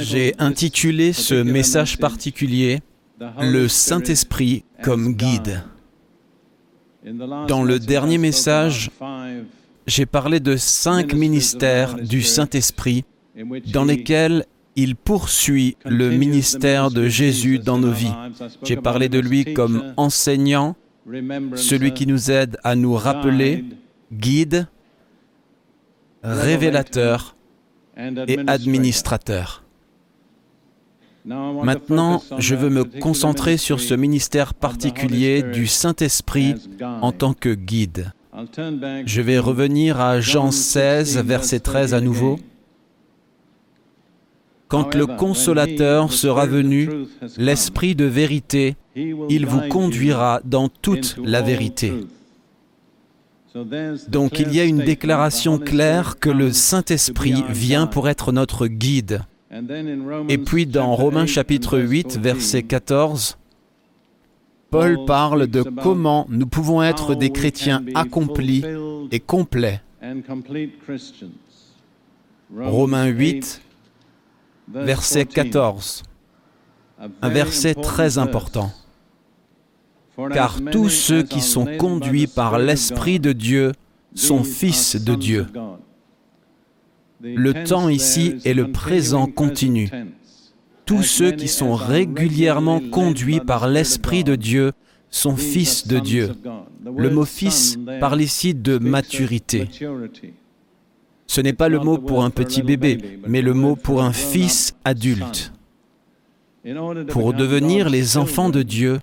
J'ai intitulé ce message particulier Le Saint-Esprit comme guide. Dans le dernier message, j'ai parlé de cinq ministères du Saint-Esprit dans lesquels il poursuit le ministère de Jésus dans nos vies. J'ai parlé de lui comme enseignant, celui qui nous aide à nous rappeler, guide, révélateur et administrateur. Maintenant, je veux me concentrer sur ce ministère particulier du Saint-Esprit en tant que guide. Je vais revenir à Jean 16, verset 13 à nouveau. Quand le consolateur sera venu, l'Esprit de vérité, il vous conduira dans toute la vérité. Donc il y a une déclaration claire que le Saint-Esprit vient pour être notre guide. Et puis dans Romains chapitre 8, verset 14, Paul parle de comment nous pouvons être des chrétiens accomplis et complets. Romains 8, verset 14, un verset très important. Car tous ceux qui sont conduits par l'Esprit de Dieu sont fils de Dieu. Le temps ici est le présent continu. Tous ceux qui sont régulièrement conduits par l'Esprit de Dieu sont fils de Dieu. Le mot fils parle ici de maturité. Ce n'est pas le mot pour un petit bébé, mais le mot pour un fils adulte. Pour devenir les enfants de Dieu,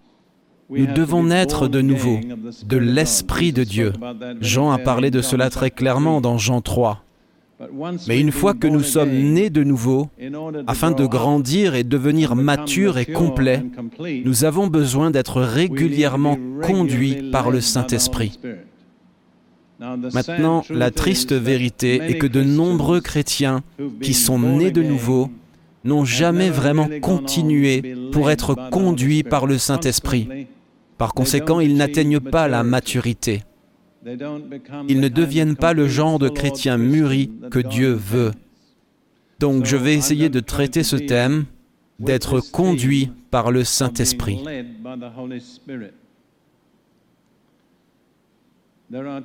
nous devons naître de nouveau, de l'Esprit de Dieu. Jean a parlé de cela très clairement dans Jean 3. Mais une fois que nous sommes nés de nouveau, afin de grandir et devenir matures et complets, nous avons besoin d'être régulièrement conduits par le Saint-Esprit. Maintenant, la triste vérité est que de nombreux chrétiens qui sont nés de nouveau n'ont jamais vraiment continué pour être conduits par le Saint-Esprit. Par conséquent, ils n'atteignent pas la maturité. Ils ne deviennent pas le genre de chrétiens mûris que Dieu veut. Donc je vais essayer de traiter ce thème, d'être conduit par le Saint-Esprit.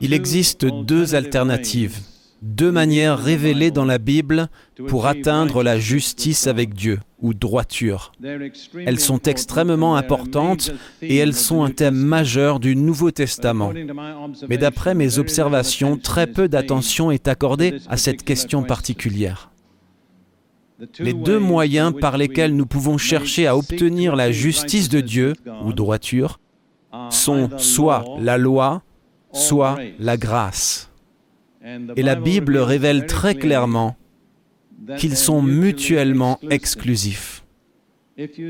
Il existe deux alternatives deux manières révélées dans la Bible pour atteindre la justice avec Dieu ou droiture. Elles sont extrêmement importantes et elles sont un thème majeur du Nouveau Testament. Mais d'après mes observations, très peu d'attention est accordée à cette question particulière. Les deux moyens par lesquels nous pouvons chercher à obtenir la justice de Dieu ou droiture sont soit la loi, soit la grâce. Et la Bible révèle très clairement qu'ils sont mutuellement exclusifs.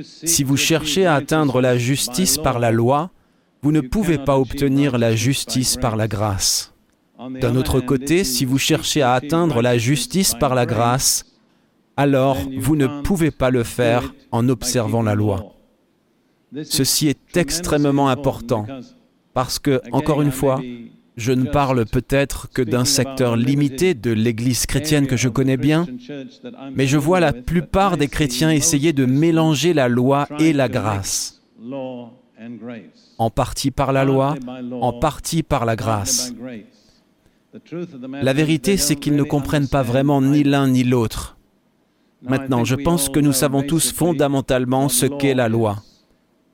Si vous cherchez à atteindre la justice par la loi, vous ne pouvez pas obtenir la justice par la grâce. D'un autre côté, si vous cherchez à atteindre la justice par la grâce, alors vous ne pouvez pas le faire en observant la loi. Ceci est extrêmement important parce que, encore une fois, je ne parle peut-être que d'un secteur limité de l'Église chrétienne que je connais bien, mais je vois la plupart des chrétiens essayer de mélanger la loi et la grâce, en partie par la loi, en partie par la grâce. La vérité, c'est qu'ils ne comprennent pas vraiment ni l'un ni l'autre. Maintenant, je pense que nous savons tous fondamentalement ce qu'est la loi.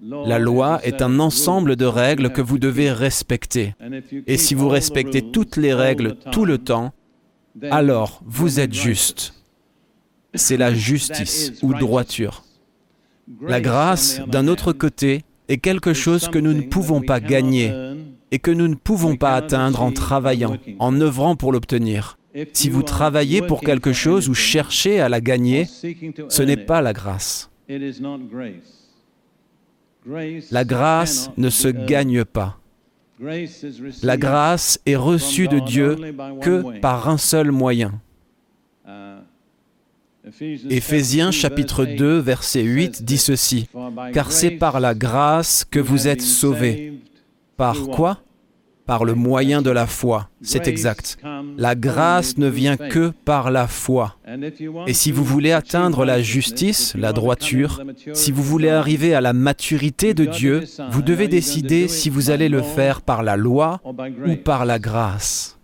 La loi est un ensemble de règles que vous devez respecter. Et si vous respectez toutes les règles tout le temps, alors vous êtes juste. C'est la justice ou droiture. La grâce, d'un autre côté, est quelque chose que nous ne pouvons pas gagner et que nous ne pouvons pas atteindre en travaillant, en œuvrant pour l'obtenir. Si vous travaillez pour quelque chose ou cherchez à la gagner, ce n'est pas la grâce. La grâce ne se gagne pas. La grâce est reçue de Dieu que par un seul moyen. Éphésiens chapitre 2 verset 8 dit ceci, Car c'est par la grâce que vous êtes sauvés. Par quoi? Par le moyen de la foi. C'est exact. La grâce ne vient que par la foi. Et si vous voulez atteindre la justice, la droiture, si vous voulez arriver à la maturité de Dieu, vous devez décider si vous allez le faire par la loi ou par la grâce.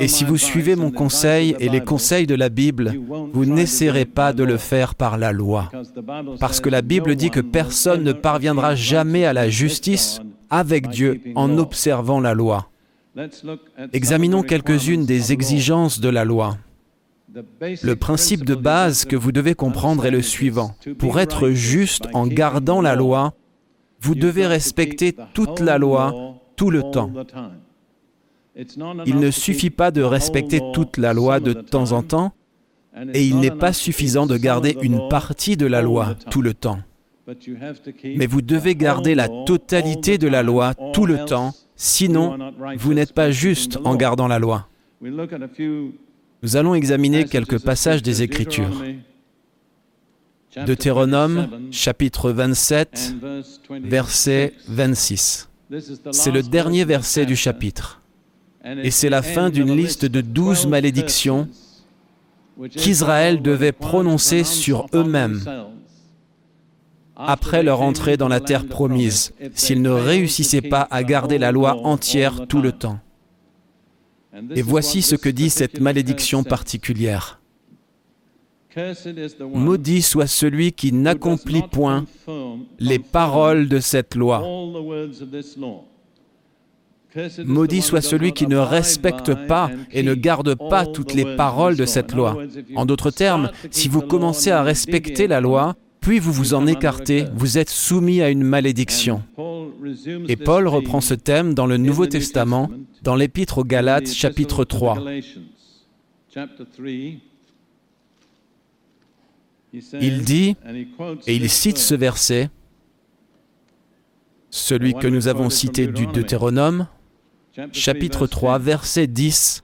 Et si vous suivez mon conseil et les conseils de la Bible, vous n'essaierez pas de le faire par la loi. Parce que la Bible dit que personne ne parviendra jamais à la justice avec Dieu en observant la loi. Examinons quelques-unes des exigences de la loi. Le principe de base que vous devez comprendre est le suivant. Pour être juste en gardant la loi, vous devez respecter toute la loi tout le temps. Il ne suffit pas de respecter toute la loi de temps en temps, et il n'est pas suffisant de garder une partie de la loi tout le temps. Mais vous devez garder la totalité de la loi tout le temps, sinon vous n'êtes pas juste en gardant la loi. Nous allons examiner quelques passages des Écritures. Deutéronome chapitre 27, verset 26. C'est le dernier verset du chapitre. Et c'est la fin d'une liste de douze malédictions qu'Israël devait prononcer sur eux-mêmes après leur entrée dans la terre promise, s'ils ne réussissaient pas à garder la loi entière tout le temps. Et voici ce que dit cette malédiction particulière. Maudit soit celui qui n'accomplit point les paroles de cette loi. Maudit soit celui qui ne respecte pas et ne garde pas toutes les paroles de cette loi. En d'autres termes, si vous commencez à respecter la loi, puis vous vous en écartez, vous êtes soumis à une malédiction. Et Paul reprend ce thème dans le Nouveau Testament, dans l'Épître aux Galates chapitre 3. Il dit, et il cite ce verset, celui que nous avons cité du Deutéronome, chapitre 3, verset 10,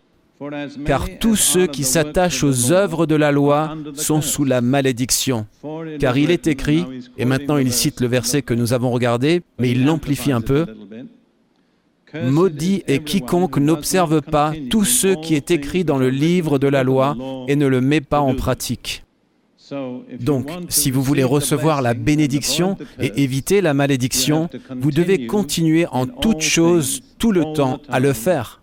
car tous ceux qui s'attachent aux œuvres de la loi sont sous la malédiction. Car il est écrit, et maintenant il cite le verset que nous avons regardé, mais il l'amplifie un peu, Maudit est quiconque n'observe pas tout ce qui est écrit dans le livre de la loi et ne le met pas en pratique. Donc, si vous voulez recevoir la bénédiction et éviter la malédiction, vous devez continuer en toutes choses, tout le temps, à le faire.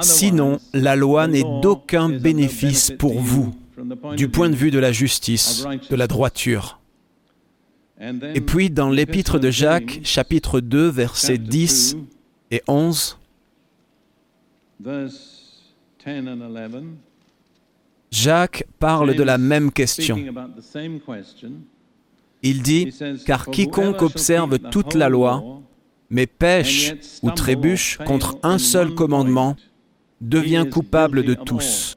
Sinon, la loi n'est d'aucun bénéfice pour vous, du point de vue de la justice, de la droiture. Et puis, dans l'épître de Jacques, chapitre 2, versets 10 et 11, Jacques parle de la même question. Il dit, car quiconque observe toute la loi, mais pêche ou trébuche contre un seul commandement, devient coupable de tous.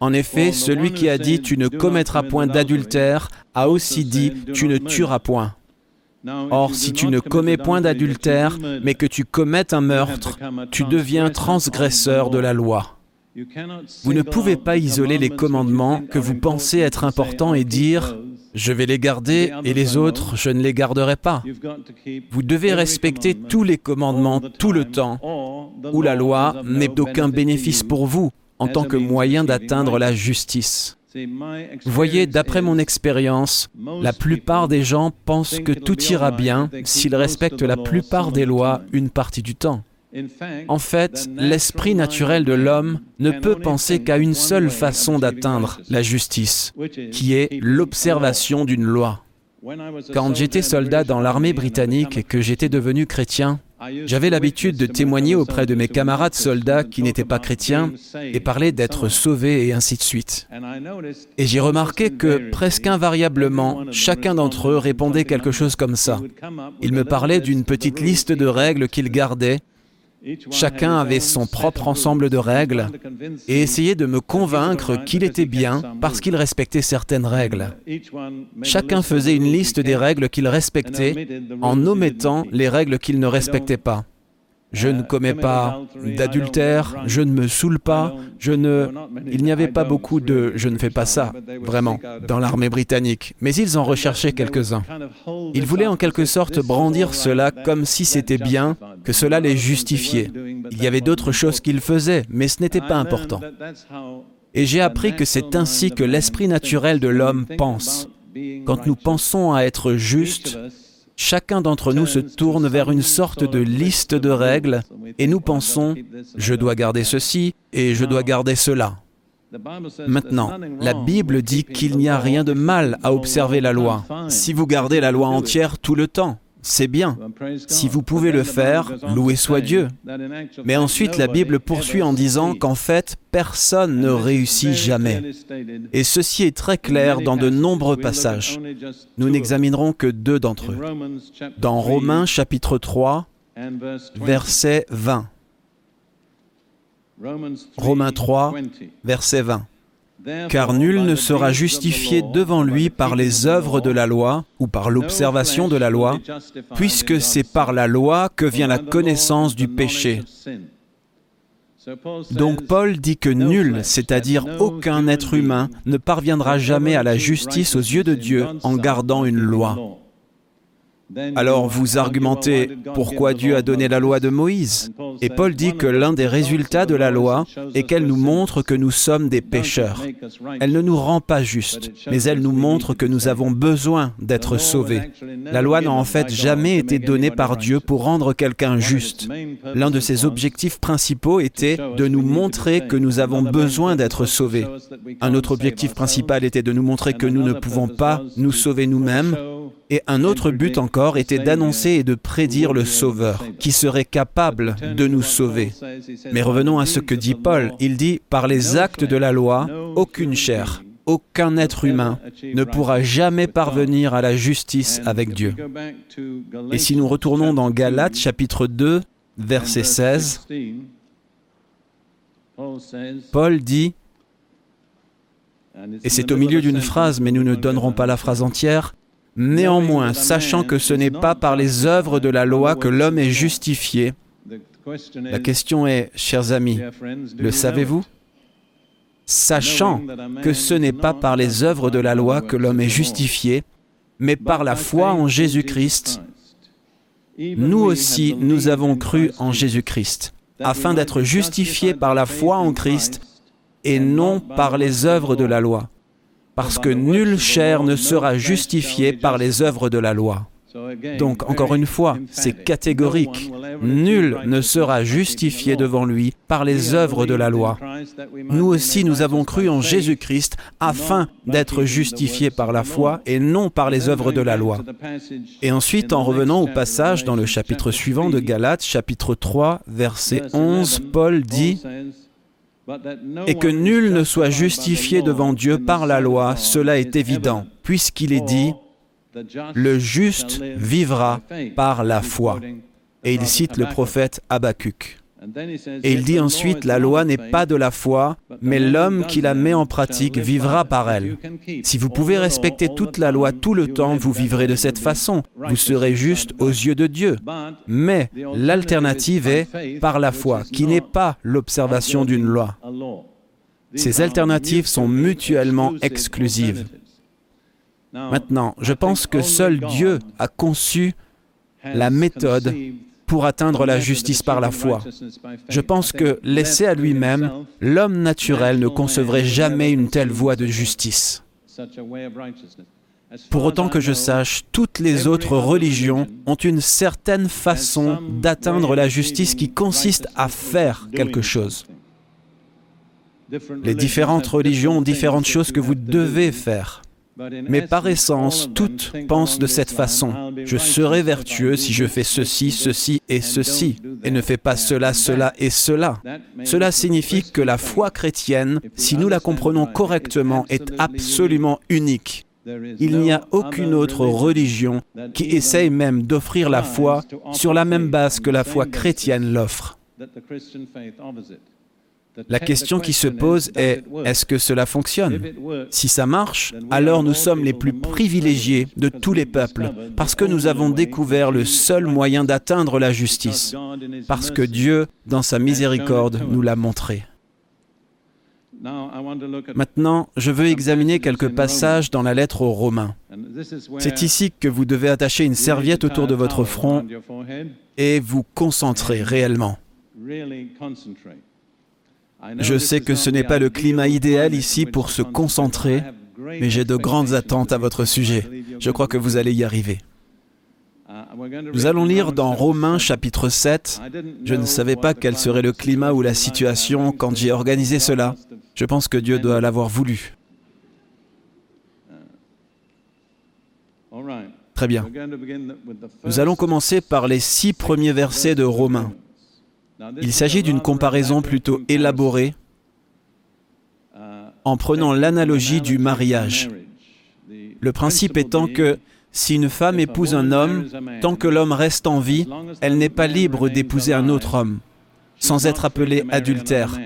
En effet, celui qui a dit tu ne commettras point d'adultère a aussi dit tu ne tueras point. Or, si tu ne commets point d'adultère, mais que tu commettes un meurtre, tu deviens transgresseur de la loi. Vous ne pouvez pas isoler les commandements que vous pensez être importants et dire je vais les garder et les autres, je ne les garderai pas. Vous devez respecter tous les commandements tout le temps, où la loi n'est d'aucun bénéfice pour vous en tant que moyen d'atteindre la justice. Vous voyez, d'après mon expérience, la plupart des gens pensent que tout ira bien s'ils respectent la plupart des lois une partie du temps. En fait, l'esprit naturel de l'homme ne peut penser qu'à une seule façon d'atteindre la justice, qui est l'observation d'une loi. Quand j'étais soldat dans l'armée britannique et que j'étais devenu chrétien, j'avais l'habitude de témoigner auprès de mes camarades soldats qui n'étaient pas chrétiens et parler d'être sauvés et ainsi de suite. Et j'ai remarqué que presque invariablement, chacun d'entre eux répondait quelque chose comme ça. Il me parlait d'une petite liste de règles qu'il gardait Chacun avait son propre ensemble de règles et essayait de me convaincre qu'il était bien parce qu'il respectait certaines règles. Chacun faisait une liste des règles qu'il respectait en omettant les règles qu'il ne respectait pas. Je ne commets pas d'adultère, je ne me saoule pas, je ne... Il n'y avait pas beaucoup de je ne fais pas ça, vraiment, dans l'armée britannique, mais ils en recherchaient quelques-uns. Ils voulaient en quelque sorte brandir cela comme si c'était bien que cela les justifiait. Il y avait d'autres choses qu'ils faisaient, mais ce n'était pas important. Et j'ai appris que c'est ainsi que l'esprit naturel de l'homme pense. Quand nous pensons à être justes, chacun d'entre nous se tourne vers une sorte de liste de règles et nous pensons, je dois garder ceci et je dois garder cela. Maintenant, la Bible dit qu'il n'y a rien de mal à observer la loi. Si vous gardez la loi entière tout le temps, c'est bien. Si vous pouvez le faire, loué soit Dieu. Mais ensuite, la Bible poursuit en disant qu'en fait, personne ne réussit jamais. Et ceci est très clair dans de nombreux passages. Nous n'examinerons que deux d'entre eux. Dans Romains chapitre 3, verset 20. Romains 3, verset 20. Car nul ne sera justifié devant lui par les œuvres de la loi ou par l'observation de la loi, puisque c'est par la loi que vient la connaissance du péché. Donc Paul dit que nul, c'est-à-dire aucun être humain, ne parviendra jamais à la justice aux yeux de Dieu en gardant une loi. Alors vous argumentez pourquoi Dieu a donné la loi de Moïse. Et Paul dit que l'un des résultats de la loi est qu'elle nous montre que nous sommes des pécheurs. Elle ne nous rend pas justes, mais elle nous montre que nous avons besoin d'être sauvés. La loi n'a en fait jamais été donnée par Dieu pour rendre quelqu'un juste. L'un de ses objectifs principaux était de nous montrer que nous avons besoin d'être sauvés. Un autre objectif principal était de nous montrer que nous ne pouvons pas nous sauver nous-mêmes et un autre but encore était d'annoncer et de prédire le Sauveur, qui serait capable de nous sauver. Mais revenons à ce que dit Paul. Il dit, par les actes de la loi, aucune chair, aucun être humain ne pourra jamais parvenir à la justice avec Dieu. Et si nous retournons dans Galates chapitre 2, verset 16, Paul dit, et c'est au milieu d'une phrase, mais nous ne donnerons pas la phrase entière, Néanmoins, sachant que ce n'est pas par les œuvres de la loi que l'homme est justifié, la question est, chers amis, le savez-vous? Sachant que ce n'est pas par les œuvres de la loi que l'homme est justifié, mais par la foi en Jésus-Christ, nous aussi, nous avons cru en Jésus-Christ, afin d'être justifiés par la foi en Christ et non par les œuvres de la loi parce que nulle chair ne sera justifiée par les œuvres de la loi. Donc, encore une fois, c'est catégorique. Nul ne sera justifié devant lui par les œuvres de la loi. Nous aussi, nous avons cru en Jésus-Christ afin d'être justifiés par la foi et non par les œuvres de la loi. Et ensuite, en revenant au passage dans le chapitre suivant de Galates, chapitre 3, verset 11, Paul dit, et que nul ne soit justifié devant Dieu par la loi, cela est évident, puisqu'il est dit, le juste vivra par la foi. Et il cite le prophète Habacuc. Et il dit ensuite, la loi n'est pas de la foi, mais l'homme qui la met en pratique vivra par elle. Si vous pouvez respecter toute la loi tout le temps, vous vivrez de cette façon. Vous serez juste aux yeux de Dieu. Mais l'alternative est par la foi, qui n'est pas l'observation d'une loi. Ces alternatives sont mutuellement exclusives. Maintenant, je pense que seul Dieu a conçu la méthode pour atteindre la justice par la foi. Je pense que, laissé à lui-même, l'homme naturel ne concevrait jamais une telle voie de justice. Pour autant que je sache, toutes les autres religions ont une certaine façon d'atteindre la justice qui consiste à faire quelque chose. Les différentes religions ont différentes choses que vous devez faire. Mais par essence, toutes pensent de cette façon. Je serai vertueux si je fais ceci, ceci et ceci, et ne fais pas cela, cela et cela. Cela signifie que la foi chrétienne, si nous la comprenons correctement, est absolument unique. Il n'y a aucune autre religion qui essaye même d'offrir la foi sur la même base que la foi chrétienne l'offre. La question qui se pose est, est-ce que cela fonctionne? Si ça marche, alors nous sommes les plus privilégiés de tous les peuples, parce que nous avons découvert le seul moyen d'atteindre la justice, parce que Dieu, dans sa miséricorde, nous l'a montré. Maintenant, je veux examiner quelques passages dans la lettre aux Romains. C'est ici que vous devez attacher une serviette autour de votre front et vous concentrer réellement. Je sais que ce n'est pas le climat idéal ici pour se concentrer, mais j'ai de grandes attentes à votre sujet. Je crois que vous allez y arriver. Nous allons lire dans Romains chapitre 7. Je ne savais pas quel serait le climat ou la situation quand j'ai organisé cela. Je pense que Dieu doit l'avoir voulu. Très bien. Nous allons commencer par les six premiers versets de Romains. Il s'agit d'une comparaison plutôt élaborée en prenant l'analogie du mariage. Le principe étant que si une femme épouse un homme, tant que l'homme reste en vie, elle n'est pas libre d'épouser un autre homme, sans être appelée adultère.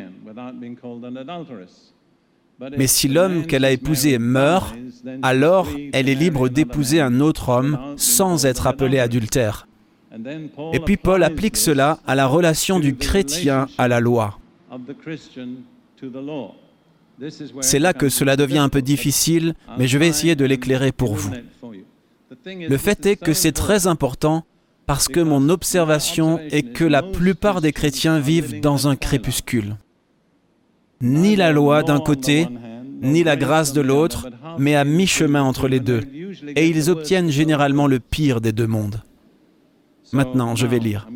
Mais si l'homme qu'elle a épousé meurt, alors elle est libre d'épouser un autre homme sans être appelée adultère. Et puis Paul applique cela à la relation du chrétien à la loi. C'est là que cela devient un peu difficile, mais je vais essayer de l'éclairer pour vous. Le fait est que c'est très important parce que mon observation est que la plupart des chrétiens vivent dans un crépuscule. Ni la loi d'un côté, ni la grâce de l'autre, mais à mi-chemin entre les deux. Et ils obtiennent généralement le pire des deux mondes. Maintenant, je vais lire.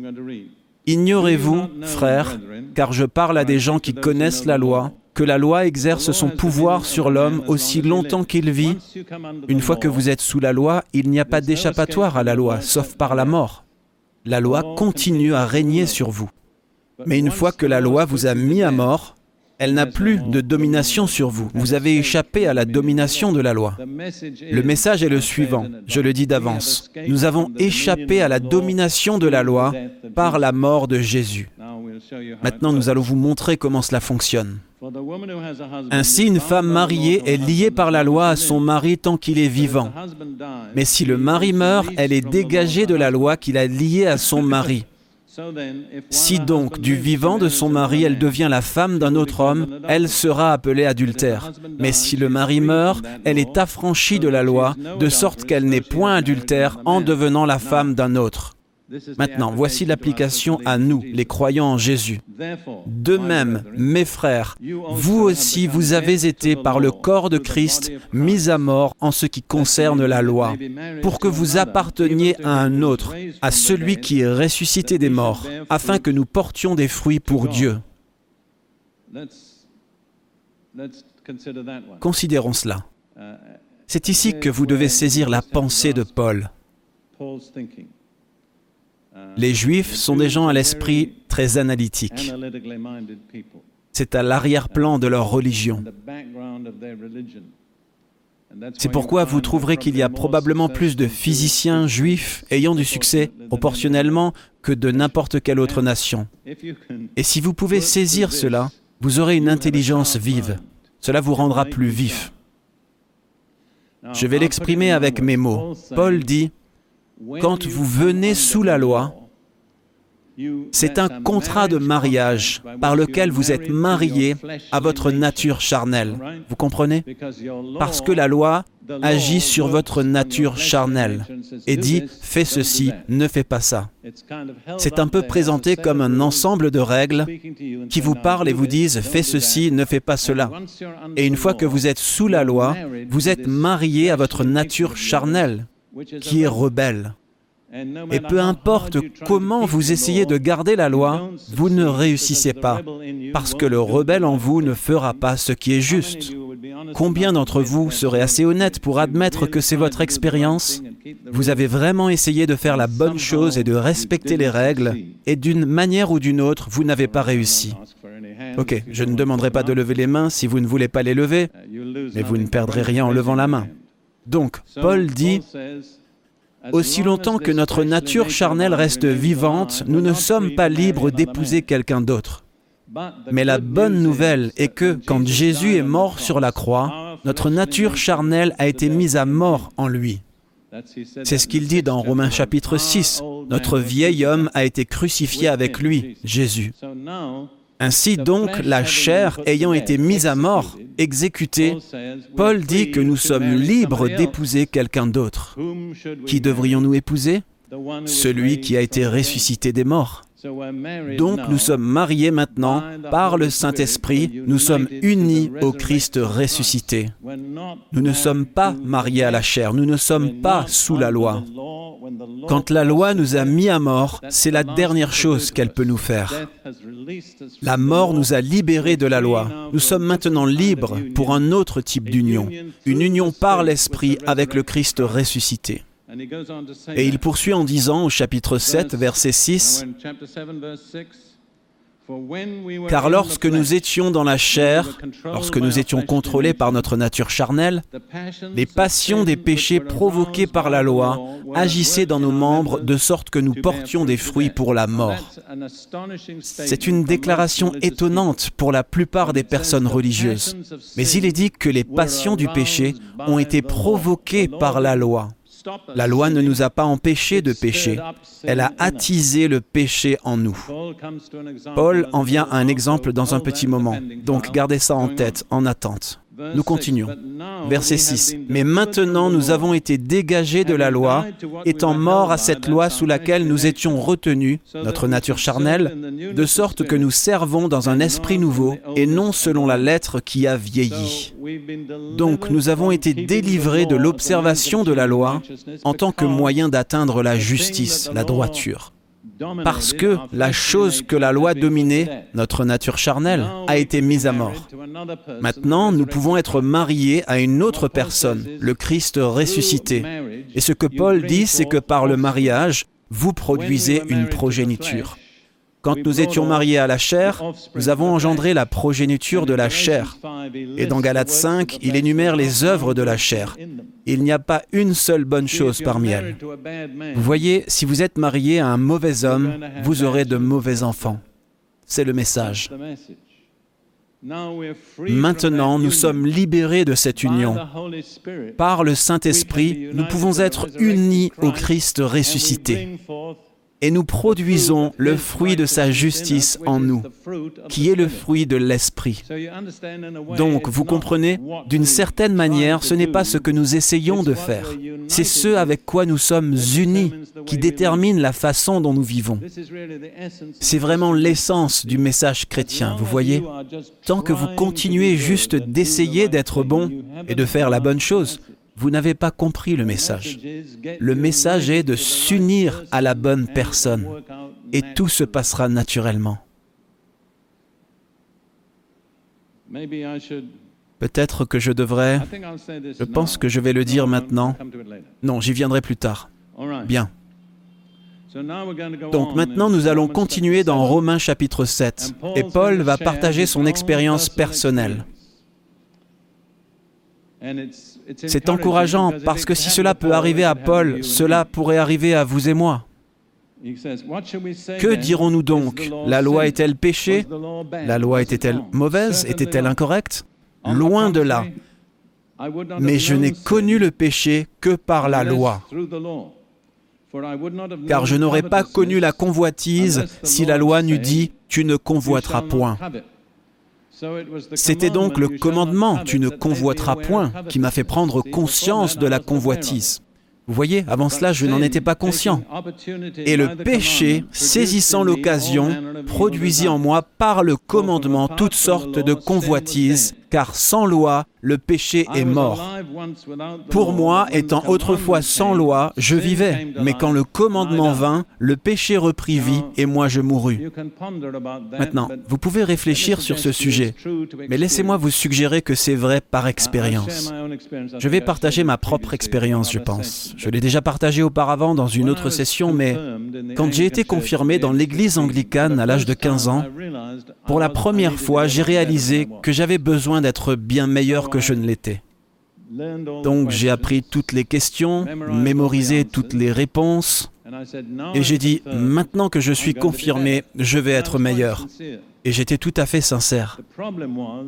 Ignorez-vous, frères, car je parle à des gens qui connaissent la loi, que la loi exerce son pouvoir sur l'homme aussi longtemps qu'il vit. Une fois que vous êtes sous la loi, il n'y a pas d'échappatoire à la loi, sauf par la mort. La loi continue à régner sur vous. Mais une fois que la loi vous a mis à mort, elle n'a plus de domination sur vous. Vous avez échappé à la domination de la loi. Le message est le suivant, je le dis d'avance. Nous avons échappé à la domination de la loi par la mort de Jésus. Maintenant, nous allons vous montrer comment cela fonctionne. Ainsi, une femme mariée est liée par la loi à son mari tant qu'il est vivant. Mais si le mari meurt, elle est dégagée de la loi qu'il a liée à son mari. Si donc du vivant de son mari elle devient la femme d'un autre homme, elle sera appelée adultère. Mais si le mari meurt, elle est affranchie de la loi, de sorte qu'elle n'est point adultère en devenant la femme d'un autre. Maintenant, voici l'application à nous, les croyants en Jésus. De même, mes frères, vous aussi, vous avez été par le corps de Christ mis à mort en ce qui concerne la loi, pour que vous apparteniez à un autre, à celui qui est ressuscité des morts, afin que nous portions des fruits pour Dieu. Considérons cela. C'est ici que vous devez saisir la pensée de Paul. Les Juifs sont des gens à l'esprit très analytique. C'est à l'arrière-plan de leur religion. C'est pourquoi vous trouverez qu'il y a probablement plus de physiciens juifs ayant du succès proportionnellement que de n'importe quelle autre nation. Et si vous pouvez saisir cela, vous aurez une intelligence vive. Cela vous rendra plus vif. Je vais l'exprimer avec mes mots. Paul dit, quand vous venez sous la loi, c'est un contrat de mariage par lequel vous êtes marié à votre nature charnelle. Vous comprenez? Parce que la loi agit sur votre nature charnelle et dit fais ceci, ne fais pas ça. C'est un peu présenté comme un ensemble de règles qui vous parlent et vous disent fais ceci, ne fais pas cela. Et une fois que vous êtes sous la loi, vous êtes marié à votre nature charnelle qui est rebelle. Et peu importe comment vous essayez de garder la loi, vous ne réussissez pas, parce que le rebelle en vous ne fera pas ce qui est juste. Combien d'entre vous seraient assez honnêtes pour admettre que c'est votre expérience? Vous avez vraiment essayé de faire la bonne chose et de respecter les règles, et d'une manière ou d'une autre, vous n'avez pas réussi. Ok, je ne demanderai pas de lever les mains si vous ne voulez pas les lever, mais vous ne perdrez rien en levant la main. Donc, Paul dit, aussi longtemps que notre nature charnelle reste vivante, nous ne sommes pas libres d'épouser quelqu'un d'autre. Mais la bonne nouvelle est que quand Jésus est mort sur la croix, notre nature charnelle a été mise à mort en lui. C'est ce qu'il dit dans Romains chapitre 6. Notre vieil homme a été crucifié avec lui, Jésus. Ainsi donc, la chair ayant été mise à mort, exécutée, Paul dit que nous sommes libres d'épouser quelqu'un d'autre. Qui devrions-nous épouser? Celui qui a été ressuscité des morts. Donc nous sommes mariés maintenant par le Saint-Esprit, nous sommes unis au Christ ressuscité. Nous ne sommes pas mariés à la chair, nous ne sommes pas sous la loi. Quand la loi nous a mis à mort, c'est la dernière chose qu'elle peut nous faire. La mort nous a libérés de la loi. Nous sommes maintenant libres pour un autre type d'union, une union par l'Esprit avec le Christ ressuscité. Et il poursuit en disant au chapitre 7, verset 6, car lorsque nous étions dans la chair, lorsque nous étions contrôlés par notre nature charnelle, les passions des péchés provoqués par la loi agissaient dans nos membres de sorte que nous portions des fruits pour la mort. C'est une déclaration étonnante pour la plupart des personnes religieuses. Mais il est dit que les passions du péché ont été provoquées par la loi. La loi ne nous a pas empêchés de pécher, elle a attisé le péché en nous. Paul en vient à un exemple dans un petit moment, donc gardez ça en tête, en attente. Nous continuons. Verset 6. Mais maintenant nous avons été dégagés de la loi, étant morts à cette loi sous laquelle nous étions retenus, notre nature charnelle, de sorte que nous servons dans un esprit nouveau et non selon la lettre qui a vieilli. Donc nous avons été délivrés de l'observation de la loi en tant que moyen d'atteindre la justice, la droiture. Parce que la chose que la loi dominait, notre nature charnelle, a été mise à mort. Maintenant, nous pouvons être mariés à une autre personne, le Christ ressuscité. Et ce que Paul dit, c'est que par le mariage, vous produisez une progéniture. Quand nous étions mariés à la chair, nous avons engendré la progéniture de la chair. Et dans Galates 5, il énumère les œuvres de la chair. Il n'y a pas une seule bonne chose parmi elles. Vous voyez, si vous êtes marié à un mauvais homme, vous aurez de mauvais enfants. C'est le message. Maintenant, nous sommes libérés de cette union. Par le Saint-Esprit, nous pouvons être unis au Christ ressuscité et nous produisons le fruit de sa justice en nous, qui est le fruit de l'Esprit. Donc, vous comprenez, d'une certaine manière, ce n'est pas ce que nous essayons de faire, c'est ce avec quoi nous sommes unis qui détermine la façon dont nous vivons. C'est vraiment l'essence du message chrétien, vous voyez. Tant que vous continuez juste d'essayer d'être bon et de faire la bonne chose, vous n'avez pas compris le message. Le message est de s'unir à la bonne personne et tout se passera naturellement. Peut-être que je devrais... Je pense que je vais le dire maintenant. Non, j'y viendrai plus tard. Bien. Donc maintenant, nous allons continuer dans Romains chapitre 7. Et Paul va partager son expérience personnelle. C'est encourageant parce que si cela peut arriver à Paul, cela pourrait arriver à vous et moi. Que dirons-nous donc? La loi est-elle péché La loi était-elle mauvaise? Était-elle incorrecte? Loin de là. Mais je n'ai connu le péché que par la loi. Car je n'aurais pas connu la convoitise si la loi n'eût dit ⁇ Tu ne convoiteras point ⁇ c'était donc le commandement, tu ne convoiteras point, qui m'a fait prendre conscience de la convoitise. Vous voyez, avant cela, je n'en étais pas conscient. Et le péché, saisissant l'occasion, produisit en moi par le commandement toutes sortes de convoitises, car sans loi, le péché est mort. Pour moi, étant autrefois sans loi, je vivais, mais quand le commandement vint, le péché reprit vie et moi je mourus. Maintenant, vous pouvez réfléchir sur ce sujet, mais laissez-moi vous suggérer que c'est vrai par expérience. Je vais partager ma propre expérience, je pense. Je l'ai déjà partagé auparavant dans une autre session, mais quand j'ai été confirmé dans l'église anglicane à l'âge de 15 ans, pour la première fois, j'ai réalisé que j'avais besoin d'être bien meilleur que je ne l'étais. Donc j'ai appris toutes les questions, mémorisé toutes les réponses, et j'ai dit, maintenant que je suis confirmé, je vais être meilleur. Et j'étais tout à fait sincère.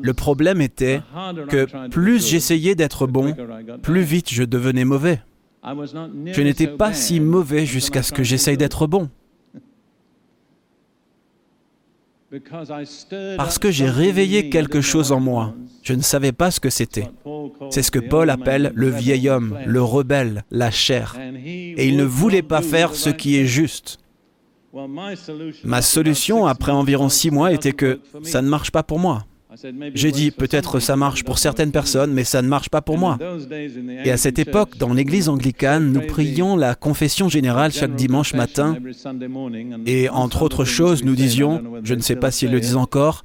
Le problème était que plus j'essayais d'être bon, plus vite je devenais mauvais. Je n'étais pas si mauvais jusqu'à ce que j'essaye d'être bon. Parce que j'ai réveillé quelque chose en moi. Je ne savais pas ce que c'était. C'est ce que Paul appelle le vieil homme, le rebelle, la chair. Et il ne voulait pas faire ce qui est juste. Ma solution après environ six mois était que ça ne marche pas pour moi. J'ai dit, peut-être ça marche pour certaines personnes, mais ça ne marche pas pour moi. Et à cette époque, dans l'église anglicane, nous prions la confession générale chaque dimanche matin. Et entre autres choses, nous disions, je ne sais pas s'ils le disent encore,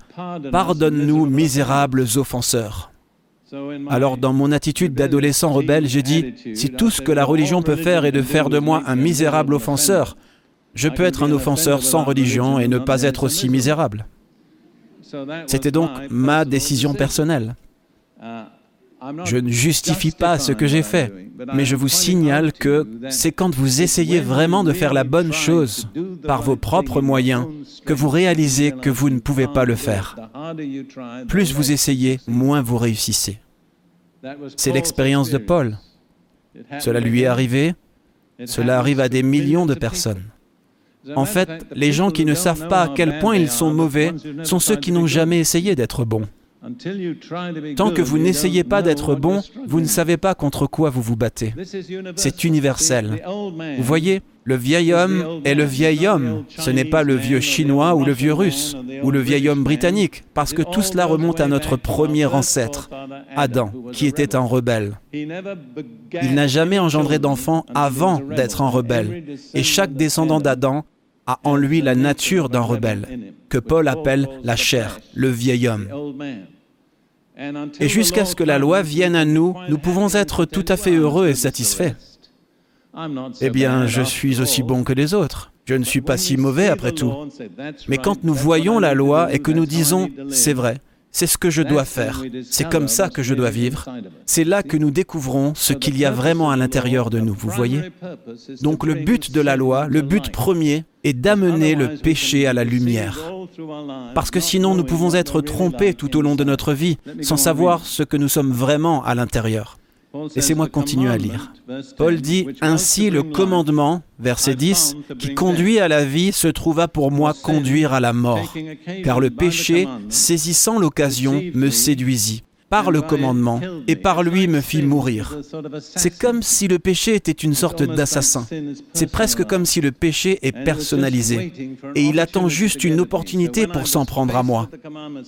Pardonne-nous, misérables offenseurs. Alors dans mon attitude d'adolescent rebelle, j'ai dit, si tout ce que la religion peut faire est de faire de moi un misérable offenseur, je peux être un offenseur sans religion et ne pas être aussi misérable. C'était donc ma décision personnelle. Je ne justifie pas ce que j'ai fait, mais je vous signale que c'est quand vous essayez vraiment de faire la bonne chose par vos propres moyens que vous réalisez que vous ne pouvez pas le faire. Plus vous essayez, moins vous réussissez. C'est l'expérience de Paul. Cela lui est arrivé, cela arrive à des millions de personnes. En fait, les gens qui ne savent pas à quel point ils sont mauvais sont ceux qui n'ont jamais essayé d'être bons. Tant que vous n'essayez pas d'être bon, vous ne savez pas contre quoi vous vous battez. C'est universel. Vous voyez, le vieil homme est le vieil homme. Ce n'est pas le vieux chinois ou le vieux russe ou le vieil homme britannique, parce que tout cela remonte à notre premier ancêtre, Adam, qui était un rebelle. Il n'a jamais engendré d'enfant avant d'être un rebelle. Et chaque descendant d'Adam a en lui la nature d'un rebelle, que Paul appelle la chair, le vieil homme. Et jusqu'à ce que la loi vienne à nous, nous pouvons être tout à fait heureux et satisfaits. Eh bien, je suis aussi bon que les autres. Je ne suis pas si mauvais après tout. Mais quand nous voyons la loi et que nous disons, c'est vrai, c'est ce que je dois faire. C'est comme ça que je dois vivre. C'est là que nous découvrons ce qu'il y a vraiment à l'intérieur de nous, vous voyez Donc le but de la loi, le but premier, est d'amener le péché à la lumière. Parce que sinon nous pouvons être trompés tout au long de notre vie sans savoir ce que nous sommes vraiment à l'intérieur. Laissez-moi continuer à lire. Paul dit, Ainsi le commandement, verset 10, qui conduit à la vie se trouva pour moi conduire à la mort, car le péché, saisissant l'occasion, me séduisit par le commandement et par lui me fit mourir. C'est comme si le péché était une sorte d'assassin. C'est presque comme si le péché est personnalisé et il attend juste une opportunité pour s'en prendre à moi.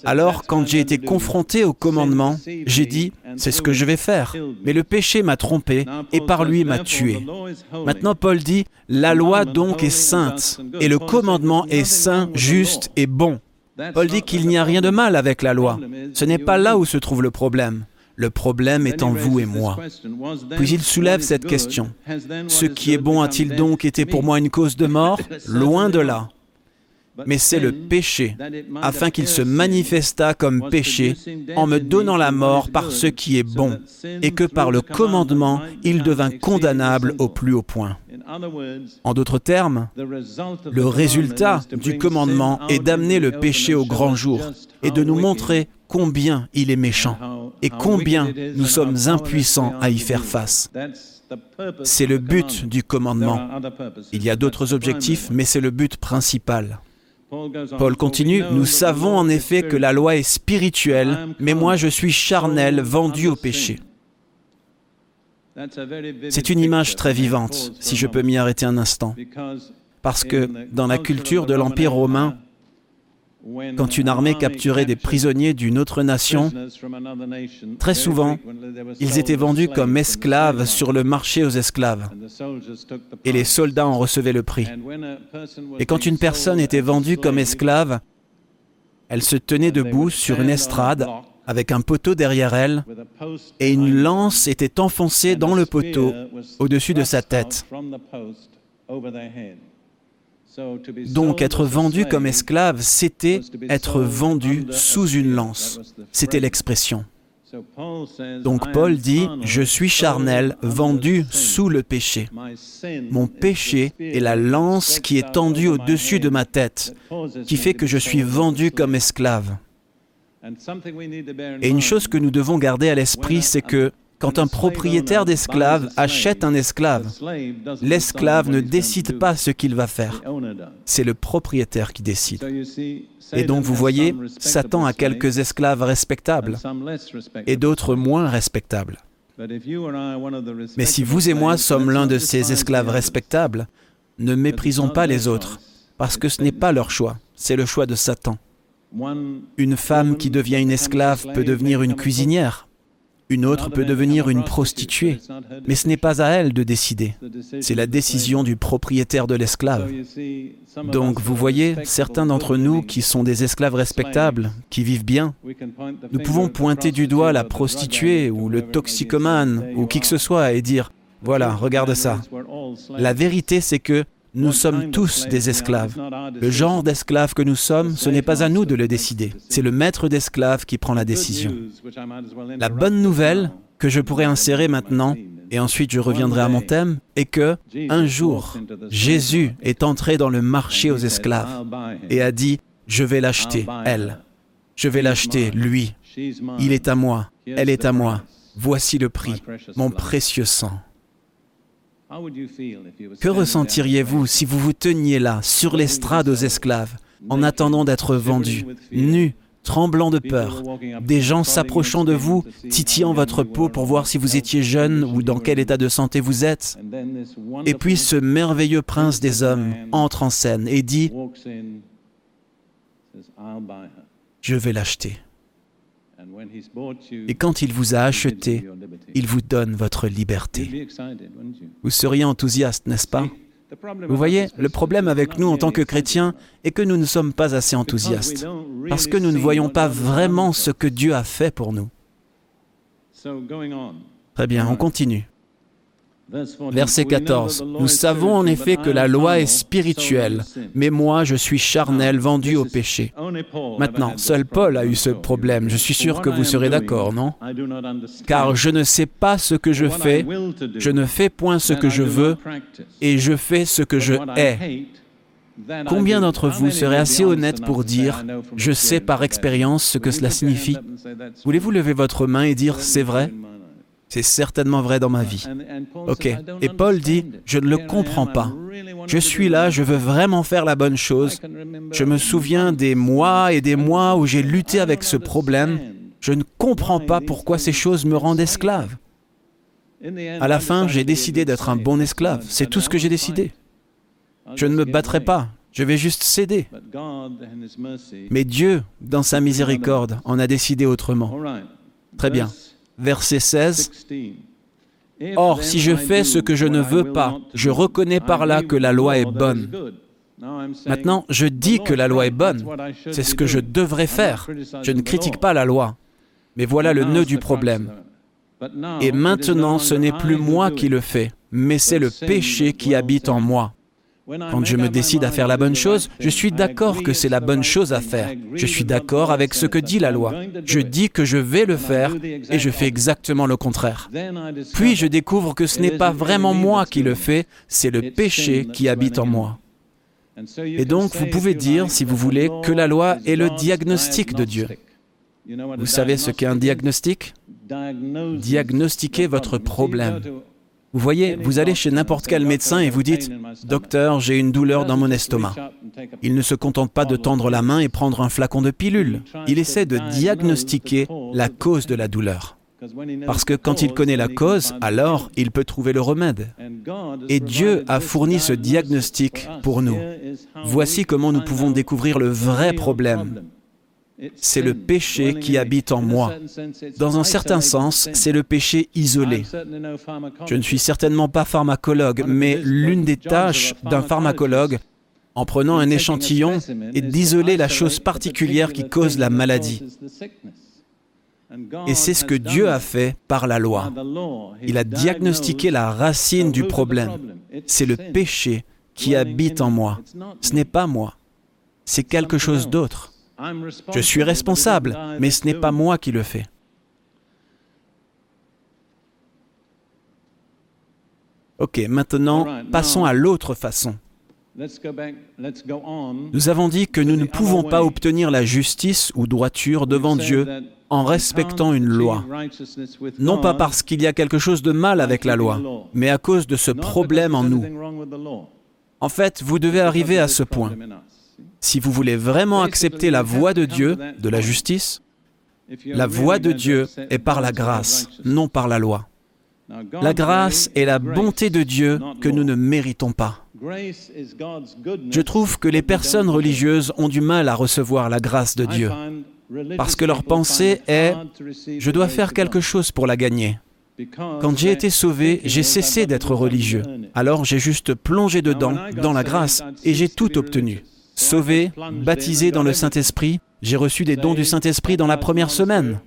Alors quand j'ai été confronté au commandement, j'ai dit, c'est ce que je vais faire. Mais le péché m'a trompé et par lui m'a tué. Maintenant Paul dit, la loi donc est sainte et le commandement est saint, juste et bon. Paul dit qu'il n'y a rien de mal avec la loi. Ce n'est pas là où se trouve le problème. Le problème est en vous et moi. Puis il soulève cette question. Ce qui est bon a-t-il donc été pour moi une cause de mort? Loin de là mais c'est le péché, afin qu'il se manifestât comme péché en me donnant la mort par ce qui est bon, et que par le commandement il devint condamnable au plus haut point. En d'autres termes, le résultat du commandement est d'amener le péché au grand jour et de nous montrer combien il est méchant et combien nous sommes impuissants à y faire face. C'est le but du commandement. Il y a d'autres objectifs, mais c'est le but principal. Paul continue, Nous savons en effet que la loi est spirituelle, mais moi je suis charnel, vendu au péché. C'est une image très vivante, si je peux m'y arrêter un instant, parce que dans la culture de l'Empire romain, quand une armée capturait des prisonniers d'une autre nation, très souvent, ils étaient vendus comme esclaves sur le marché aux esclaves. Et les soldats en recevaient le prix. Et quand une personne était vendue comme esclave, elle se tenait debout sur une estrade avec un poteau derrière elle, et une lance était enfoncée dans le poteau au-dessus de sa tête. Donc être vendu comme esclave, c'était être vendu sous une lance. C'était l'expression. Donc Paul dit, je suis charnel, vendu sous le péché. Mon péché est la lance qui est tendue au-dessus de ma tête, qui fait que je suis vendu comme esclave. Et une chose que nous devons garder à l'esprit, c'est que Quand un propriétaire d'esclaves achète un esclave, l'esclave ne décide pas ce qu'il va faire. C'est le propriétaire qui décide. Et donc vous voyez, Satan a quelques esclaves respectables et d'autres moins respectables. Mais si vous et moi sommes l'un de ces esclaves respectables, ne méprisons pas les autres, parce que ce n'est pas leur choix, c'est le choix de Satan. Une femme qui devient une esclave peut devenir une cuisinière, une autre peut devenir une prostituée, mais ce n'est pas à elle de décider. C'est la décision du propriétaire de l'esclave. Donc vous voyez, certains d'entre nous qui sont des esclaves respectables, qui vivent bien, nous pouvons pointer du doigt la prostituée ou le toxicomane ou qui que ce soit et dire, voilà, regarde ça. La vérité, c'est que nous sommes tous des esclaves. Le genre d'esclave que nous sommes, ce n'est pas à nous de le décider. C'est le maître d'esclaves qui prend la décision. La bonne nouvelle que je pourrais insérer maintenant, et ensuite je reviendrai à mon thème, est que un jour, Jésus est entré dans le marché aux esclaves et a dit, je vais l'acheter, elle. Je vais l'acheter, lui. Il est à moi, elle est à moi. Voici le prix, mon précieux sang. Que ressentiriez-vous si vous vous teniez là, sur l'estrade aux esclaves, en attendant d'être vendus, nus, tremblant de peur, des gens s'approchant de vous, titillant votre peau pour voir si vous étiez jeune ou dans quel état de santé vous êtes. Et puis ce merveilleux prince des hommes entre en scène et dit, je vais l'acheter. Et quand il vous a acheté, il vous donne votre liberté. Vous seriez enthousiaste, n'est-ce pas? Vous voyez, le problème avec nous en tant que chrétiens est que nous ne sommes pas assez enthousiastes, parce que nous ne voyons pas vraiment ce que Dieu a fait pour nous. Très bien, on continue. Verset 14. Nous savons en effet que la loi est spirituelle, mais moi je suis charnel, vendu au péché. Maintenant, seul Paul a eu ce problème. Je suis sûr que vous serez d'accord, non? Car je ne sais pas ce que je fais, je ne fais point ce que je veux, et je fais ce que je hais. Combien d'entre vous seraient assez honnêtes pour dire ⁇ Je sais par expérience ce que cela signifie ?⁇ Voulez-vous lever votre main et dire ⁇ C'est vrai ⁇ c'est certainement vrai dans ma vie. Ok. Et Paul dit, je ne le comprends pas. Je suis là, je veux vraiment faire la bonne chose. Je me souviens des mois et des mois où j'ai lutté avec ce problème. Je ne comprends pas pourquoi ces choses me rendent esclave. À la fin, j'ai décidé d'être un bon esclave. C'est tout ce que j'ai décidé. Je ne me battrai pas. Je vais juste céder. Mais Dieu, dans sa miséricorde, en a décidé autrement. Très bien verset 16. Or, si je fais ce que je ne veux pas, je reconnais par là que la loi est bonne. Maintenant, je dis que la loi est bonne. C'est ce que je devrais faire. Je ne critique pas la loi. Mais voilà le nœud du problème. Et maintenant, ce n'est plus moi qui le fais, mais c'est le péché qui habite en moi. Quand je me décide à faire la bonne chose, je suis d'accord que c'est la bonne chose à faire. Je suis d'accord avec ce que dit la loi. Je dis que je vais le faire et je fais exactement le contraire. Puis je découvre que ce n'est pas vraiment moi qui le fais, c'est le péché qui habite en moi. Et donc vous pouvez dire, si vous voulez, que la loi est le diagnostic de Dieu. Vous savez ce qu'est un diagnostic Diagnostiquer votre problème. Vous voyez, vous allez chez n'importe quel médecin et vous dites, Docteur, j'ai une douleur dans mon estomac. Il ne se contente pas de tendre la main et prendre un flacon de pilule. Il essaie de diagnostiquer la cause de la douleur. Parce que quand il connaît la cause, alors il peut trouver le remède. Et Dieu a fourni ce diagnostic pour nous. Voici comment nous pouvons découvrir le vrai problème c'est le péché qui habite en moi. Dans un certain sens, c'est le péché isolé. Je ne suis certainement pas pharmacologue, mais l'une des tâches d'un pharmacologue, en prenant un échantillon, est d'isoler la chose particulière qui cause la maladie. Et c'est ce que Dieu a fait par la loi. Il a diagnostiqué la racine du problème. C'est le péché qui habite en moi. Ce n'est pas moi. C'est quelque chose d'autre. Je suis responsable, mais ce n'est pas moi qui le fais. Ok, maintenant, passons à l'autre façon. Nous avons dit que nous ne pouvons pas obtenir la justice ou droiture devant Dieu en respectant une loi. Non pas parce qu'il y a quelque chose de mal avec la loi, mais à cause de ce problème en nous. En fait, vous devez arriver à ce point. Si vous voulez vraiment accepter la voie de Dieu, de la justice, la voie de Dieu est par la grâce, non par la loi. La grâce est la bonté de Dieu que nous ne méritons pas. Je trouve que les personnes religieuses ont du mal à recevoir la grâce de Dieu, parce que leur pensée est ⁇ je dois faire quelque chose pour la gagner ⁇ Quand j'ai été sauvé, j'ai cessé d'être religieux. Alors j'ai juste plongé dedans, dans la grâce, et j'ai tout obtenu. Sauvé, baptisé dans le Saint-Esprit, j'ai reçu des dons du Saint-Esprit dans la première semaine.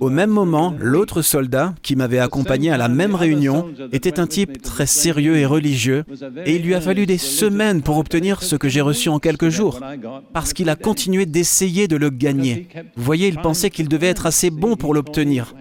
Au même moment, l'autre soldat qui m'avait accompagné à la même réunion était un type très sérieux et religieux, et il lui a fallu des semaines pour obtenir ce que j'ai reçu en quelques jours, parce qu'il a continué d'essayer de le gagner. Vous voyez, il pensait qu'il devait être assez bon pour l'obtenir.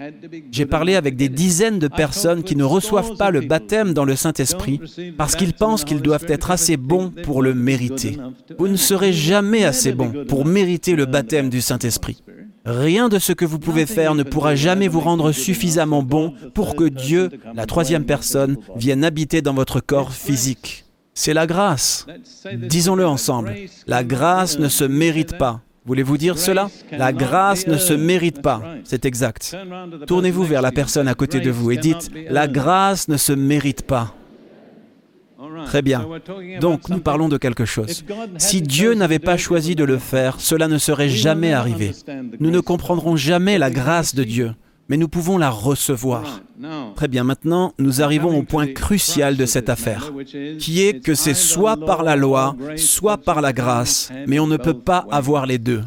J'ai parlé avec des dizaines de personnes qui ne reçoivent pas le baptême dans le Saint-Esprit, parce qu'ils pensent qu'ils doivent être assez bons pour le mériter. Vous ne serez jamais assez bon pour mériter le baptême du Saint-Esprit. Rien de ce que vous pouvez faire ne pourra jamais vous rendre suffisamment bon pour que Dieu, la troisième personne, vienne habiter dans votre corps physique. C'est la grâce. Disons-le ensemble. La grâce ne se mérite pas. Voulez-vous dire cela? La grâce ne se mérite pas. C'est exact. Tournez-vous vers la personne à côté de vous et dites, la grâce ne se mérite pas. Très bien. Donc nous parlons de quelque chose. Si Dieu n'avait pas choisi de le faire, cela ne serait jamais arrivé. Nous ne comprendrons jamais la grâce de Dieu, mais nous pouvons la recevoir. Très bien, maintenant nous arrivons au point crucial de cette affaire, qui est que c'est soit par la loi, soit par la grâce, mais on ne peut pas avoir les deux.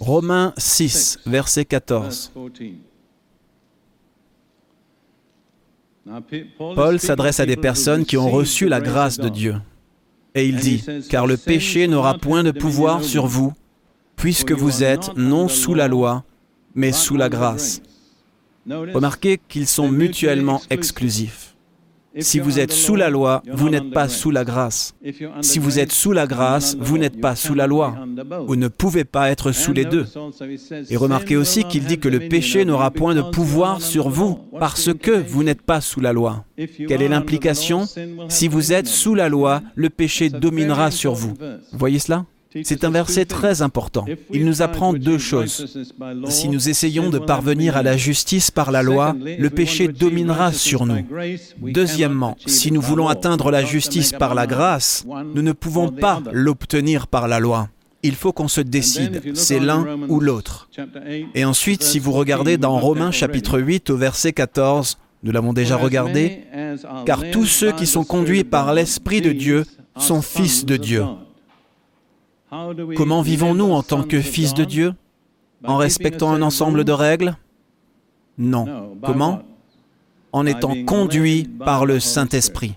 Romains 6, verset 14. Paul s'adresse à des personnes qui ont reçu la grâce de Dieu. Et il dit, car le péché n'aura point de pouvoir sur vous, puisque vous êtes non sous la loi, mais sous la grâce. Remarquez qu'ils sont mutuellement exclusifs. Si vous êtes sous la loi, vous n'êtes pas sous la grâce. Si vous êtes sous la grâce, vous n'êtes pas sous la loi. Vous ne pouvez pas être sous les deux. Et remarquez aussi qu'il dit que le péché n'aura point de pouvoir sur vous parce que vous n'êtes pas sous la loi. Quelle est l'implication Si vous êtes sous la loi, le péché dominera sur vous. Voyez cela? C'est un verset très important. Il nous apprend deux choses. Si nous essayons de parvenir à la justice par la loi, le péché dominera sur nous. Deuxièmement, si nous voulons atteindre la justice par la grâce, nous ne pouvons pas l'obtenir par la loi. Il faut qu'on se décide, c'est l'un ou l'autre. Et ensuite, si vous regardez dans Romains chapitre 8 au verset 14, nous l'avons déjà regardé, car tous ceux qui sont conduits par l'Esprit de Dieu sont fils de Dieu. Comment vivons-nous en tant que fils de Dieu? En respectant un ensemble de règles? Non. Comment? En étant conduit par le Saint-Esprit.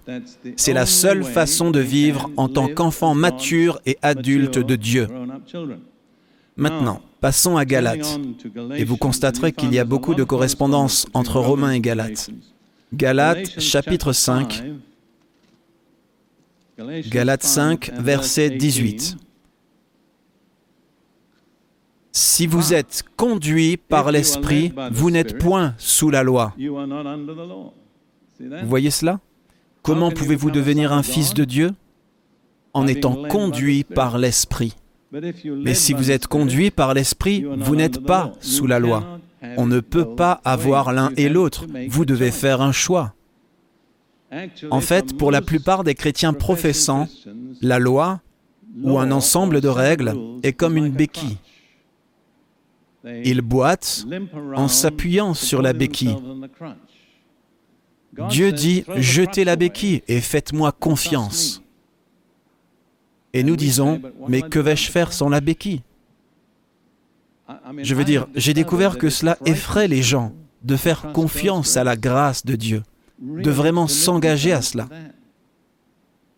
C'est la seule façon de vivre en tant qu'enfant mature et adulte de Dieu. Maintenant, passons à Galates. Et vous constaterez qu'il y a beaucoup de correspondance entre Romains et Galates. Galates chapitre 5. Galates 5, verset 18. Si vous êtes conduit par l'Esprit, vous n'êtes point sous la loi. Vous voyez cela? Comment pouvez-vous devenir un fils de Dieu? En étant conduit par l'Esprit. Mais si vous êtes conduit par l'Esprit, vous n'êtes pas sous la loi. On ne peut pas avoir l'un et l'autre. Vous devez faire un choix. En fait, pour la plupart des chrétiens professants, la loi, ou un ensemble de règles, est comme une béquille. Ils boitent en s'appuyant sur la béquille. Dieu dit, jetez la béquille et faites-moi confiance. Et nous disons, mais que vais-je faire sans la béquille? Je veux dire, j'ai découvert que cela effraie les gens de faire confiance à la grâce de Dieu, de vraiment s'engager à cela.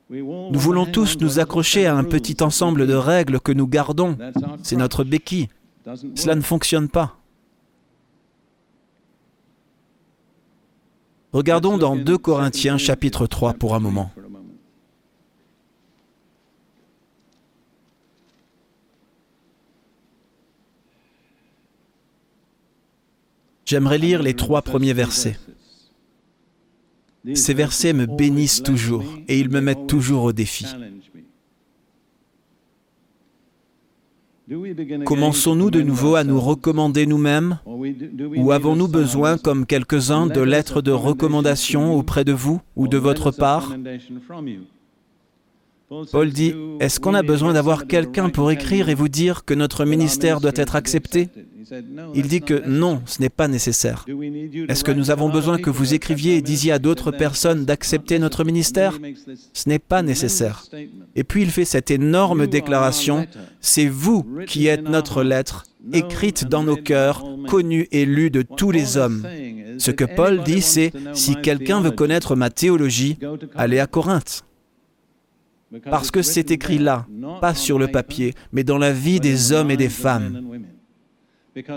Nous voulons tous nous accrocher à un petit ensemble de règles que nous gardons. C'est notre béquille. Cela ne fonctionne pas. Regardons dans 2 Corinthiens chapitre 3 pour un moment. J'aimerais lire les trois premiers versets. Ces versets me bénissent toujours et ils me mettent toujours au défi. Commençons-nous de nouveau à nous recommander nous-mêmes? Ou avons-nous besoin, comme quelques-uns, de lettres de recommandation auprès de vous ou de votre part? Paul dit, est-ce qu'on a besoin d'avoir quelqu'un pour écrire et vous dire que notre ministère doit être accepté? Il dit que non, ce n'est pas nécessaire. Est-ce que nous avons besoin que vous écriviez et disiez à d'autres personnes d'accepter notre ministère? Ce n'est pas nécessaire. Et puis il fait cette énorme déclaration, c'est vous qui êtes notre lettre, écrite dans nos cœurs, connue et lue de tous les hommes. Ce que Paul dit, c'est, si quelqu'un veut connaître ma théologie, allez à Corinthe. Parce que c'est écrit là, pas sur le papier, mais dans la vie des hommes et des femmes.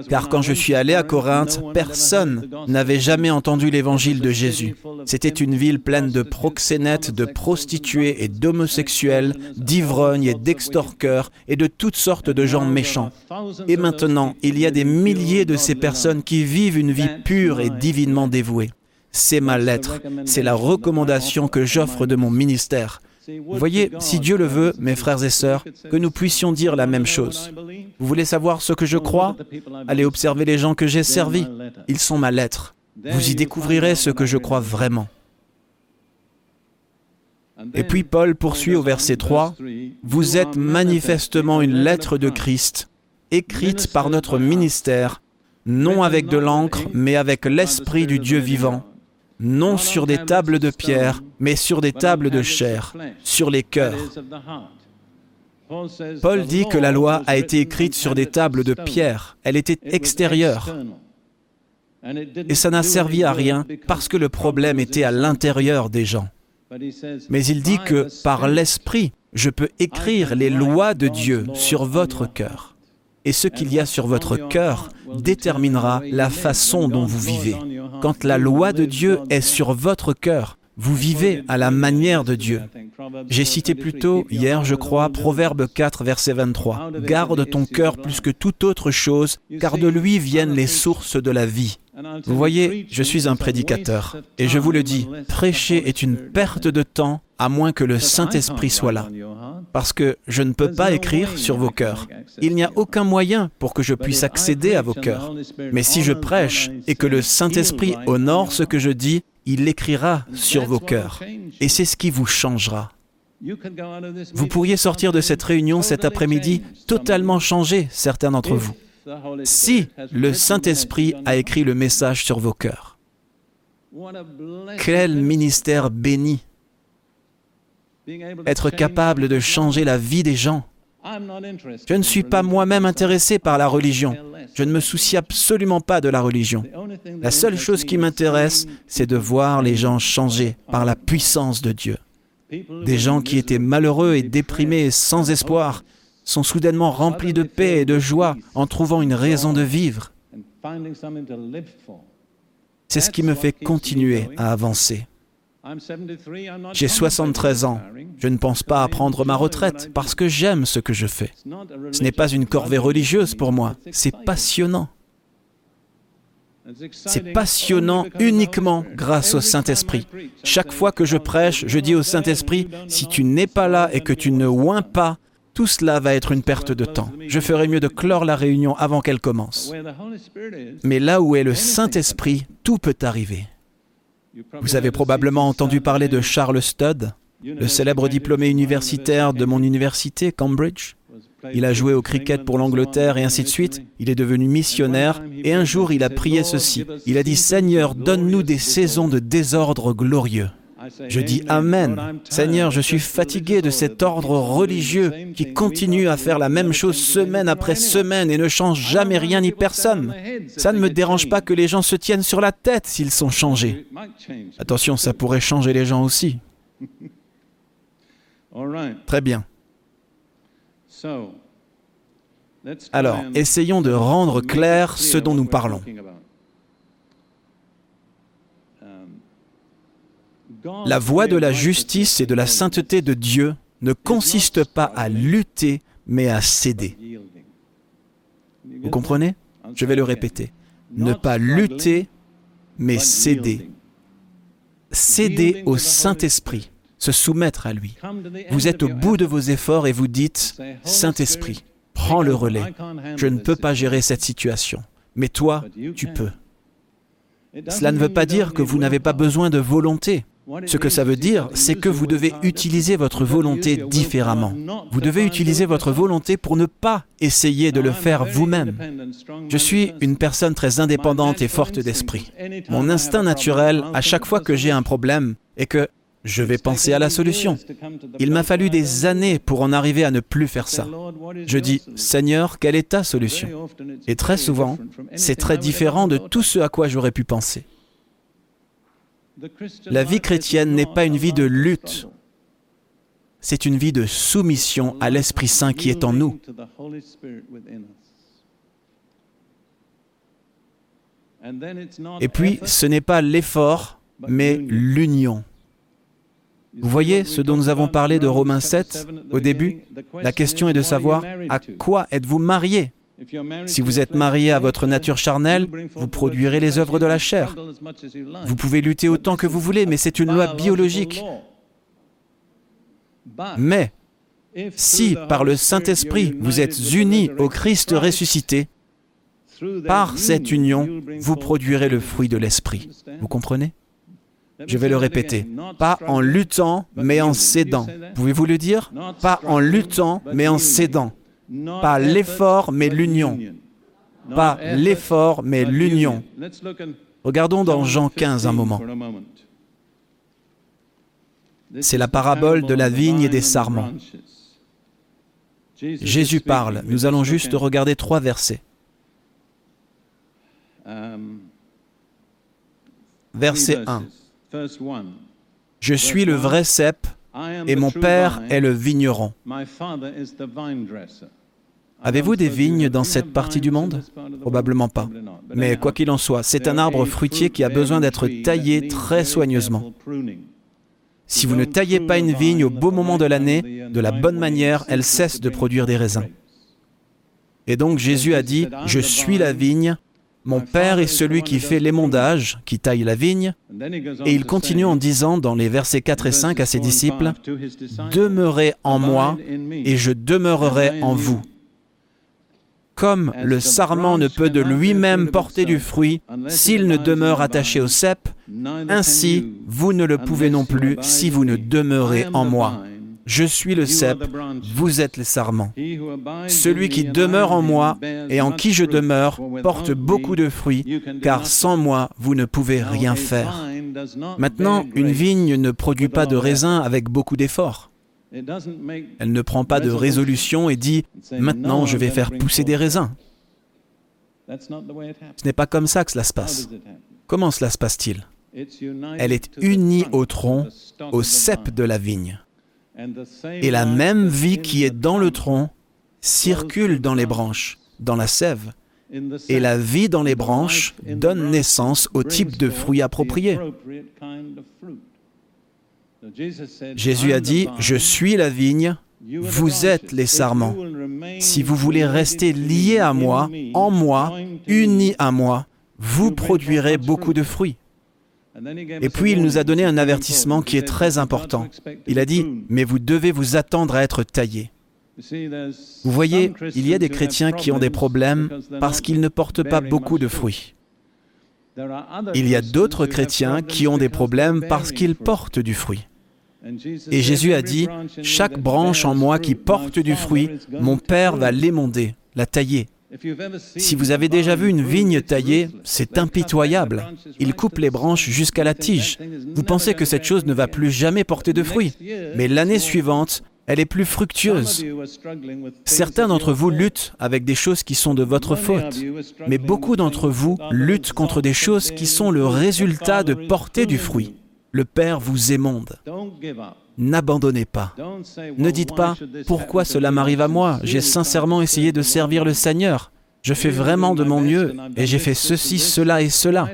Car quand je suis allé à Corinthe, personne n'avait jamais entendu l'évangile de Jésus. C'était une ville pleine de proxénètes, de prostituées et d'homosexuels, d'ivrognes et d'extorqueurs et de toutes sortes de gens méchants. Et maintenant, il y a des milliers de ces personnes qui vivent une vie pure et divinement dévouée. C'est ma lettre, c'est la recommandation que j'offre de mon ministère. Voyez, si Dieu le veut, mes frères et sœurs, que nous puissions dire la même chose. Vous voulez savoir ce que je crois? Allez observer les gens que j'ai servis. Ils sont ma lettre. Vous y découvrirez ce que je crois vraiment. Et puis Paul poursuit au verset 3, Vous êtes manifestement une lettre de Christ, écrite par notre ministère, non avec de l'encre, mais avec l'Esprit du Dieu vivant non sur des tables de pierre, mais sur des tables de chair, sur les cœurs. Paul dit que la loi a été écrite sur des tables de pierre, elle était extérieure. Et ça n'a servi à rien parce que le problème était à l'intérieur des gens. Mais il dit que par l'Esprit, je peux écrire les lois de Dieu sur votre cœur et ce qu'il y a sur votre cœur déterminera la façon dont vous vivez. Quand la loi de Dieu est sur votre cœur, vous vivez à la manière de Dieu. J'ai cité plus tôt, hier je crois, Proverbe 4, verset 23. Garde ton cœur plus que toute autre chose, car de lui viennent les sources de la vie. Vous voyez, je suis un prédicateur, et je vous le dis, prêcher est une perte de temps à moins que le Saint-Esprit soit là. Parce que je ne peux pas écrire sur vos cœurs. Il n'y a aucun moyen pour que je puisse accéder à vos cœurs. Mais si je prêche et que le Saint-Esprit honore ce que je dis, il l'écrira sur vos cœurs. Et c'est ce qui vous changera. Vous pourriez sortir de cette réunion cet après-midi totalement changé, certains d'entre vous, si le Saint-Esprit a écrit le message sur vos cœurs. Quel ministère béni être capable de changer la vie des gens. Je ne suis pas moi-même intéressé par la religion. Je ne me soucie absolument pas de la religion. La seule chose qui m'intéresse, c'est de voir les gens changer par la puissance de Dieu. Des gens qui étaient malheureux et déprimés et sans espoir sont soudainement remplis de paix et de joie en trouvant une raison de vivre. C'est ce qui me fait continuer à avancer. J'ai 73 ans. Je ne pense pas à prendre ma retraite parce que j'aime ce que je fais. Ce n'est pas une corvée religieuse pour moi, c'est passionnant. C'est passionnant uniquement grâce au Saint-Esprit. Chaque fois que je prêche, je dis au Saint-Esprit, si tu n'es pas là et que tu ne oins pas, tout cela va être une perte de temps. Je ferais mieux de clore la réunion avant qu'elle commence. Mais là où est le Saint-Esprit, tout peut arriver. Vous avez probablement entendu parler de Charles Studd, le célèbre diplômé universitaire de mon université, Cambridge. Il a joué au cricket pour l'Angleterre et ainsi de suite. Il est devenu missionnaire et un jour il a prié ceci. Il a dit Seigneur, donne-nous des saisons de désordre glorieux. Je dis Amen. Seigneur, je suis fatigué de cet ordre religieux qui continue à faire la même chose semaine après semaine et ne change jamais rien ni personne. Ça ne me dérange pas que les gens se tiennent sur la tête s'ils sont changés. Attention, ça pourrait changer les gens aussi. Très bien. Alors, essayons de rendre clair ce dont nous parlons. La voie de la justice et de la sainteté de Dieu ne consiste pas à lutter, mais à céder. Vous comprenez? Je vais le répéter. Ne pas lutter, mais céder. Céder au Saint-Esprit, se soumettre à lui. Vous êtes au bout de vos efforts et vous dites, Saint-Esprit, prends le relais. Je ne peux pas gérer cette situation, mais toi, tu peux. Cela ne veut pas dire que vous n'avez pas besoin de volonté. Ce que ça veut dire, c'est que vous devez utiliser votre volonté différemment. Vous devez utiliser votre volonté pour ne pas essayer de le faire vous-même. Je suis une personne très indépendante et forte d'esprit. Mon instinct naturel, à chaque fois que j'ai un problème, est que je vais penser à la solution. Il m'a fallu des années pour en arriver à ne plus faire ça. Je dis, Seigneur, quelle est ta solution? Et très souvent, c'est très différent de tout ce à quoi j'aurais pu penser. La vie chrétienne n'est pas une vie de lutte, c'est une vie de soumission à l'Esprit Saint qui est en nous. Et puis, ce n'est pas l'effort, mais l'union. Vous voyez ce dont nous avons parlé de Romains 7 au début? La question est de savoir à quoi êtes-vous marié? Si vous êtes marié à votre nature charnelle, vous produirez les œuvres de la chair. Vous pouvez lutter autant que vous voulez, mais c'est une loi biologique. Mais si par le Saint-Esprit vous êtes unis au Christ ressuscité, par cette union, vous produirez le fruit de l'Esprit. Vous comprenez? Je vais le répéter. Pas en luttant, mais en cédant. Pouvez-vous le dire? Pas en luttant, mais en cédant. Pas l'effort, mais l'union. Pas l'effort, mais l'union. Regardons dans Jean 15 un moment. C'est la parabole de la vigne et des sarments. Jésus parle. Nous allons juste regarder trois versets. Verset 1. Je suis le vrai cep et mon père est le vigneron. Avez-vous des vignes dans cette partie du monde Probablement pas. Mais quoi qu'il en soit, c'est un arbre fruitier qui a besoin d'être taillé très soigneusement. Si vous ne taillez pas une vigne au beau moment de l'année, de la bonne manière, elle cesse de produire des raisins. Et donc Jésus a dit, Je suis la vigne, mon Père est celui qui fait l'émondage, qui taille la vigne. Et il continue en disant dans les versets 4 et 5 à ses disciples, Demeurez en moi et je demeurerai en vous. Comme le sarment ne peut de lui-même porter du fruit s'il ne demeure attaché au cep, ainsi vous ne le pouvez non plus si vous ne demeurez en moi. Je suis le cep, vous êtes les sarments. Celui qui demeure en moi et en qui je demeure porte beaucoup de fruits, car sans moi, vous ne pouvez rien faire. Maintenant, une vigne ne produit pas de raisins avec beaucoup d'efforts. Elle ne prend pas de résolution et dit ⁇ Maintenant, je vais faire pousser des raisins ⁇ Ce n'est pas comme ça que cela se passe. Comment cela se passe-t-il? Elle est unie au tronc, au cep de la vigne. Et la même vie qui est dans le tronc circule dans les branches, dans la sève. Et la vie dans les branches donne naissance au type de fruit approprié. Jésus a dit, je suis la vigne, vous êtes les sarments. Si vous voulez rester liés à moi, en moi, unis à moi, vous produirez beaucoup de fruits. Et puis il nous a donné un avertissement qui est très important. Il a dit, mais vous devez vous attendre à être taillés. Vous voyez, il y a des chrétiens qui ont des problèmes parce qu'ils ne portent pas beaucoup de fruits. Il y a d'autres chrétiens qui ont des problèmes parce qu'ils portent du fruit. Et Jésus a dit, chaque branche en moi qui porte du fruit, mon Père va l'émonder, la tailler, si vous avez déjà vu une vigne taillée, c'est impitoyable. Il coupe les branches jusqu'à la tige. Vous pensez que cette chose ne va plus jamais porter de fruits. Mais l'année suivante, elle est plus fructueuse. Certains d'entre vous luttent avec des choses qui sont de votre faute, mais beaucoup d'entre vous luttent contre des choses qui sont le résultat de porter du fruit. Le Père vous émonde. N'abandonnez pas. Ne dites pas, pourquoi cela m'arrive à moi? J'ai sincèrement essayé de servir le Seigneur. Je fais vraiment de mon mieux et j'ai fait ceci, cela et cela.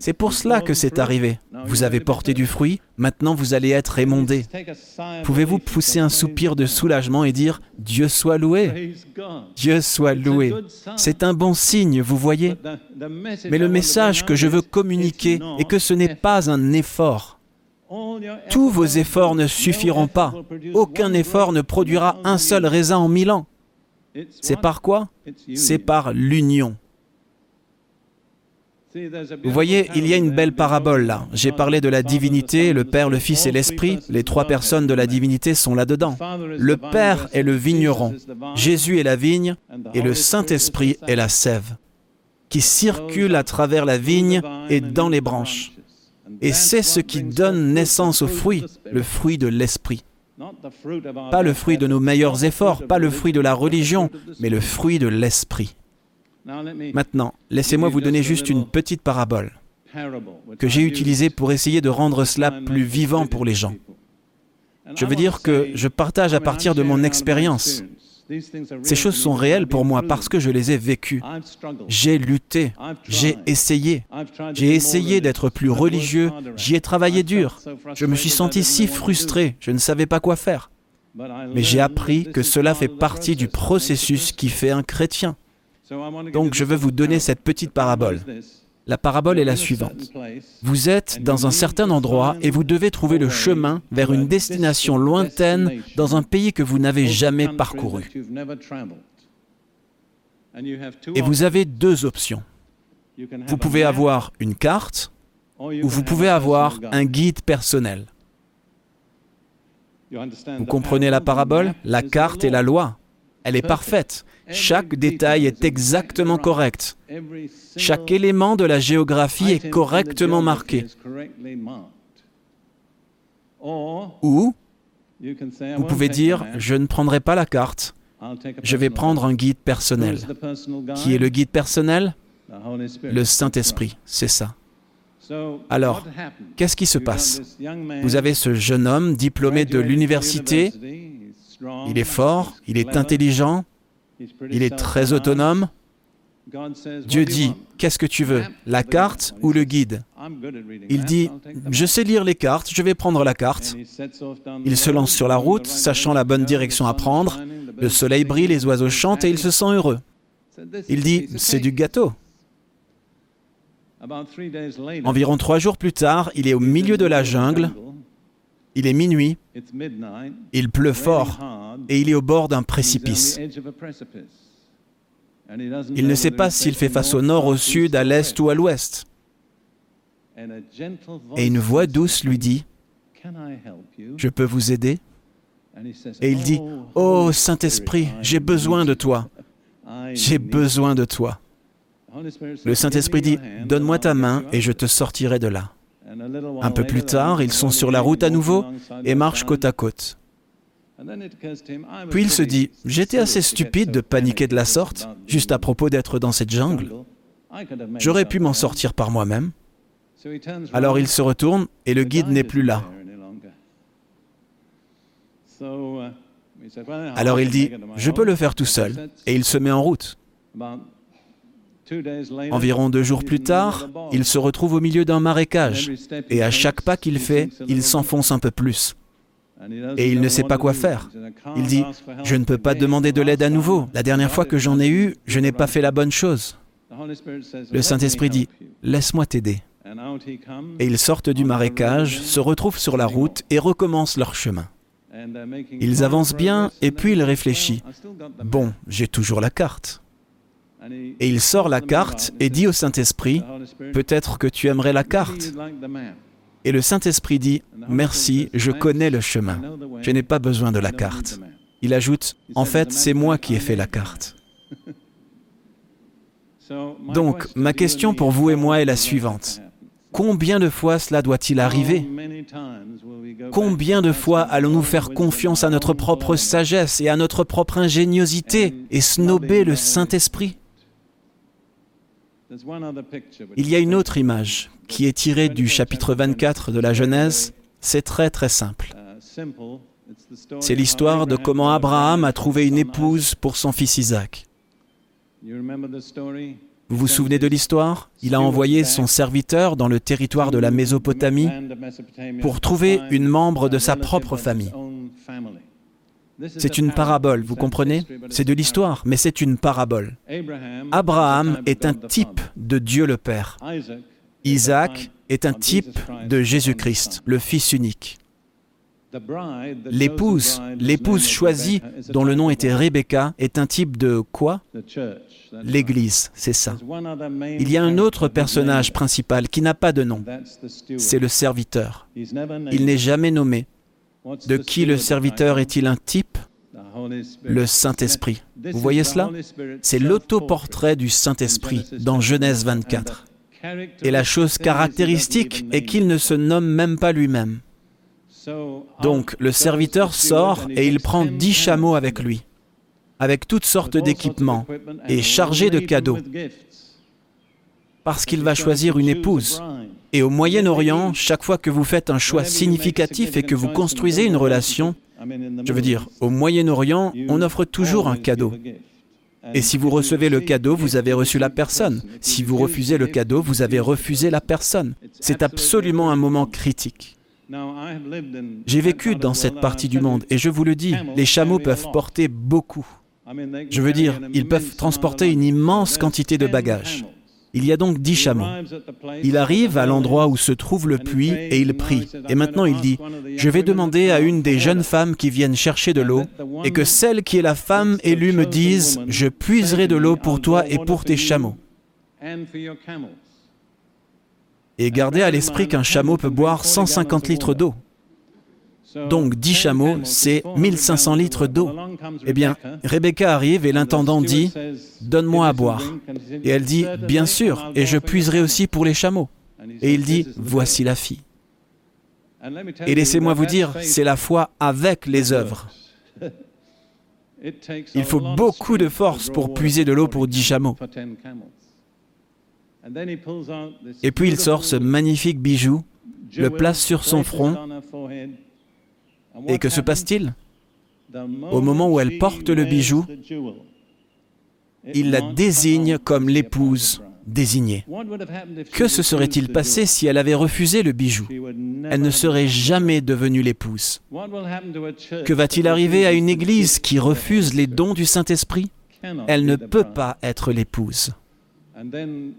C'est pour cela que c'est arrivé. Vous avez porté du fruit, maintenant vous allez être émondé. Pouvez-vous pousser un soupir de soulagement et dire Dieu soit loué? Dieu soit loué. C'est un bon signe, vous voyez? Mais le message que je veux communiquer est que ce n'est pas un effort. Tous vos efforts ne suffiront pas. Aucun effort ne produira un seul raisin en mille ans. C'est par quoi? C'est par l'union. Vous voyez, il y a une belle parabole là. J'ai parlé de la divinité, le Père, le Fils et l'Esprit. Les trois personnes de la divinité sont là-dedans. Le Père est le vigneron, Jésus est la vigne et le Saint-Esprit est la sève qui circule à travers la vigne et dans les branches. Et c'est ce qui donne naissance au fruit, le fruit de l'Esprit. Pas le fruit de nos meilleurs efforts, pas le fruit de la religion, mais le fruit de l'esprit. Maintenant, laissez-moi vous donner juste une petite parabole que j'ai utilisée pour essayer de rendre cela plus vivant pour les gens. Je veux dire que je partage à partir de mon expérience. Ces choses sont réelles pour moi parce que je les ai vécues. J'ai lutté, j'ai essayé. J'ai essayé d'être plus religieux, j'y ai travaillé dur. Je me suis senti si frustré, je ne savais pas quoi faire. Mais j'ai appris que cela fait partie du processus qui fait un chrétien. Donc je veux vous donner cette petite parabole. La parabole est la suivante. Vous êtes dans un certain endroit et vous devez trouver le chemin vers une destination lointaine dans un pays que vous n'avez jamais parcouru. Et vous avez deux options. Vous pouvez avoir une carte ou vous pouvez avoir un guide personnel. Vous comprenez la parabole? La carte est la loi. Elle est parfaite. Chaque détail est exactement correct. Chaque élément de la géographie est correctement marqué. Ou vous pouvez dire, je ne prendrai pas la carte, je vais prendre un guide. personnel. Qui est le guide personnel? Le Saint-Esprit, c'est ça. Alors, qu'est-ce qui se passe? Vous avez ce jeune homme diplômé de l'université, il est fort, il est intelligent, il est très autonome. Dieu dit, qu'est-ce que tu veux, la carte ou le guide? Il dit, je sais lire les cartes, je vais prendre la carte. Il se lance sur la route, sachant la bonne direction à prendre. Le soleil brille, les oiseaux chantent et il se sent heureux. Il dit, c'est du gâteau. Environ trois jours plus tard, il est au milieu de la jungle. Il est minuit. Il pleut fort et il est au bord d'un précipice. Il ne sait pas s'il fait face au nord, au sud, à l'est ou à l'ouest. Et une voix douce lui dit, Je peux vous aider? Et il dit, Oh Saint-Esprit, j'ai besoin de toi. J'ai besoin de toi. Le Saint-Esprit dit, Donne-moi ta main et je te sortirai de là. Un peu plus tard, ils sont sur la route à nouveau et marchent côte à côte. Puis il se dit, j'étais assez stupide de paniquer de la sorte, juste à propos d'être dans cette jungle. J'aurais pu m'en sortir par moi-même. Alors il se retourne et le guide n'est plus là. Alors il dit, je peux le faire tout seul, et il se met en route. Environ deux jours plus tard, il se retrouve au milieu d'un marécage, et à chaque pas qu'il fait, il s'enfonce un peu plus. Et il ne sait pas quoi faire. Il dit, je ne peux pas demander de l'aide à nouveau. La dernière fois que j'en ai eu, je n'ai pas fait la bonne chose. Le Saint-Esprit dit, laisse-moi t'aider. Et ils sortent du marécage, se retrouvent sur la route et recommencent leur chemin. Ils avancent bien et puis il réfléchit. Bon, j'ai toujours la carte. Et il sort la carte et dit au Saint-Esprit, peut-être que tu aimerais la carte. Et le Saint-Esprit dit, merci, je connais le chemin, je n'ai pas besoin de la carte. Il ajoute, en fait, c'est moi qui ai fait la carte. Donc, ma question pour vous et moi est la suivante. Combien de fois cela doit-il arriver? Combien de fois allons-nous faire confiance à notre propre sagesse et à notre propre ingéniosité et snober le Saint-Esprit? Il y a une autre image qui est tirée du chapitre 24 de la Genèse. C'est très très simple. C'est l'histoire de comment Abraham a trouvé une épouse pour son fils Isaac. Vous vous souvenez de l'histoire? Il a envoyé son serviteur dans le territoire de la Mésopotamie pour trouver une membre de sa propre famille. C'est une parabole, vous comprenez? C'est de l'histoire, mais c'est une parabole. Abraham est un type de Dieu le Père. Isaac est un type de Jésus-Christ, le Fils unique. L'épouse, l'épouse choisie, dont le nom était Rebecca, est un type de quoi? L'Église, c'est ça. Il y a un autre personnage principal qui n'a pas de nom. C'est le serviteur. Il n'est jamais nommé. De qui le serviteur est-il un type? Le Saint-Esprit. Vous voyez cela? C'est l'autoportrait du Saint-Esprit dans Genèse 24. Et la chose caractéristique est qu'il ne se nomme même pas lui-même. Donc le serviteur sort et il prend dix chameaux avec lui, avec toutes sortes d'équipements et chargé de cadeaux, parce qu'il va choisir une épouse. Et au Moyen-Orient, chaque fois que vous faites un choix significatif et que vous construisez une relation, je veux dire, au Moyen-Orient, on offre toujours un cadeau. Et si vous recevez le cadeau, vous avez reçu la personne. Si vous refusez le cadeau, vous avez refusé la personne. C'est absolument un moment critique. J'ai vécu dans cette partie du monde et je vous le dis, les chameaux peuvent porter beaucoup. Je veux dire, ils peuvent transporter une immense quantité de bagages. Il y a donc dix chameaux. Il arrive à l'endroit où se trouve le puits et il prie. Et maintenant il dit, je vais demander à une des jeunes femmes qui viennent chercher de l'eau et que celle qui est la femme élue me dise, je puiserai de l'eau pour toi et pour tes chameaux. Et gardez à l'esprit qu'un chameau peut boire 150 litres d'eau. Donc 10 chameaux, c'est 1500 litres d'eau. Eh bien, Rebecca arrive et l'intendant dit, Donne-moi à boire. Et elle dit, Bien sûr, et je puiserai aussi pour les chameaux. Et il dit, Voici la fille. Et laissez-moi vous dire, c'est la foi avec les œuvres. Il faut beaucoup de force pour puiser de l'eau pour 10 chameaux. Et puis il sort ce magnifique bijou, le place sur son front. Et que se passe-t-il Au moment où elle porte le bijou, il la désigne comme l'épouse désignée. Que se serait-il passé si elle avait refusé le bijou Elle ne serait jamais devenue l'épouse. Que va-t-il arriver à une Église qui refuse les dons du Saint-Esprit Elle ne peut pas être l'épouse.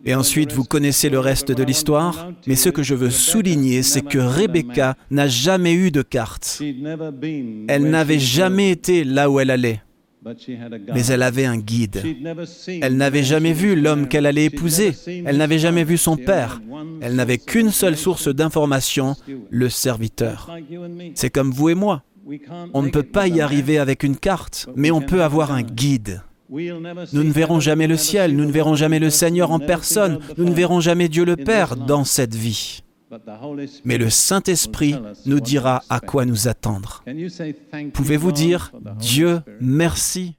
Et ensuite, vous connaissez le reste de l'histoire, mais ce que je veux souligner, c'est que Rebecca n'a jamais eu de carte. Elle n'avait jamais été là où elle allait, mais elle avait un guide. Elle n'avait jamais vu l'homme qu'elle allait épouser, elle n'avait jamais vu son père, elle n'avait qu'une seule source d'information, le serviteur. C'est comme vous et moi. On ne peut pas y arriver avec une carte, mais on peut avoir un guide. Nous ne verrons jamais le ciel, nous ne verrons jamais le Seigneur en personne, nous ne verrons jamais Dieu le Père dans cette vie. Mais le Saint-Esprit nous dira à quoi nous attendre. Pouvez-vous dire, Dieu, merci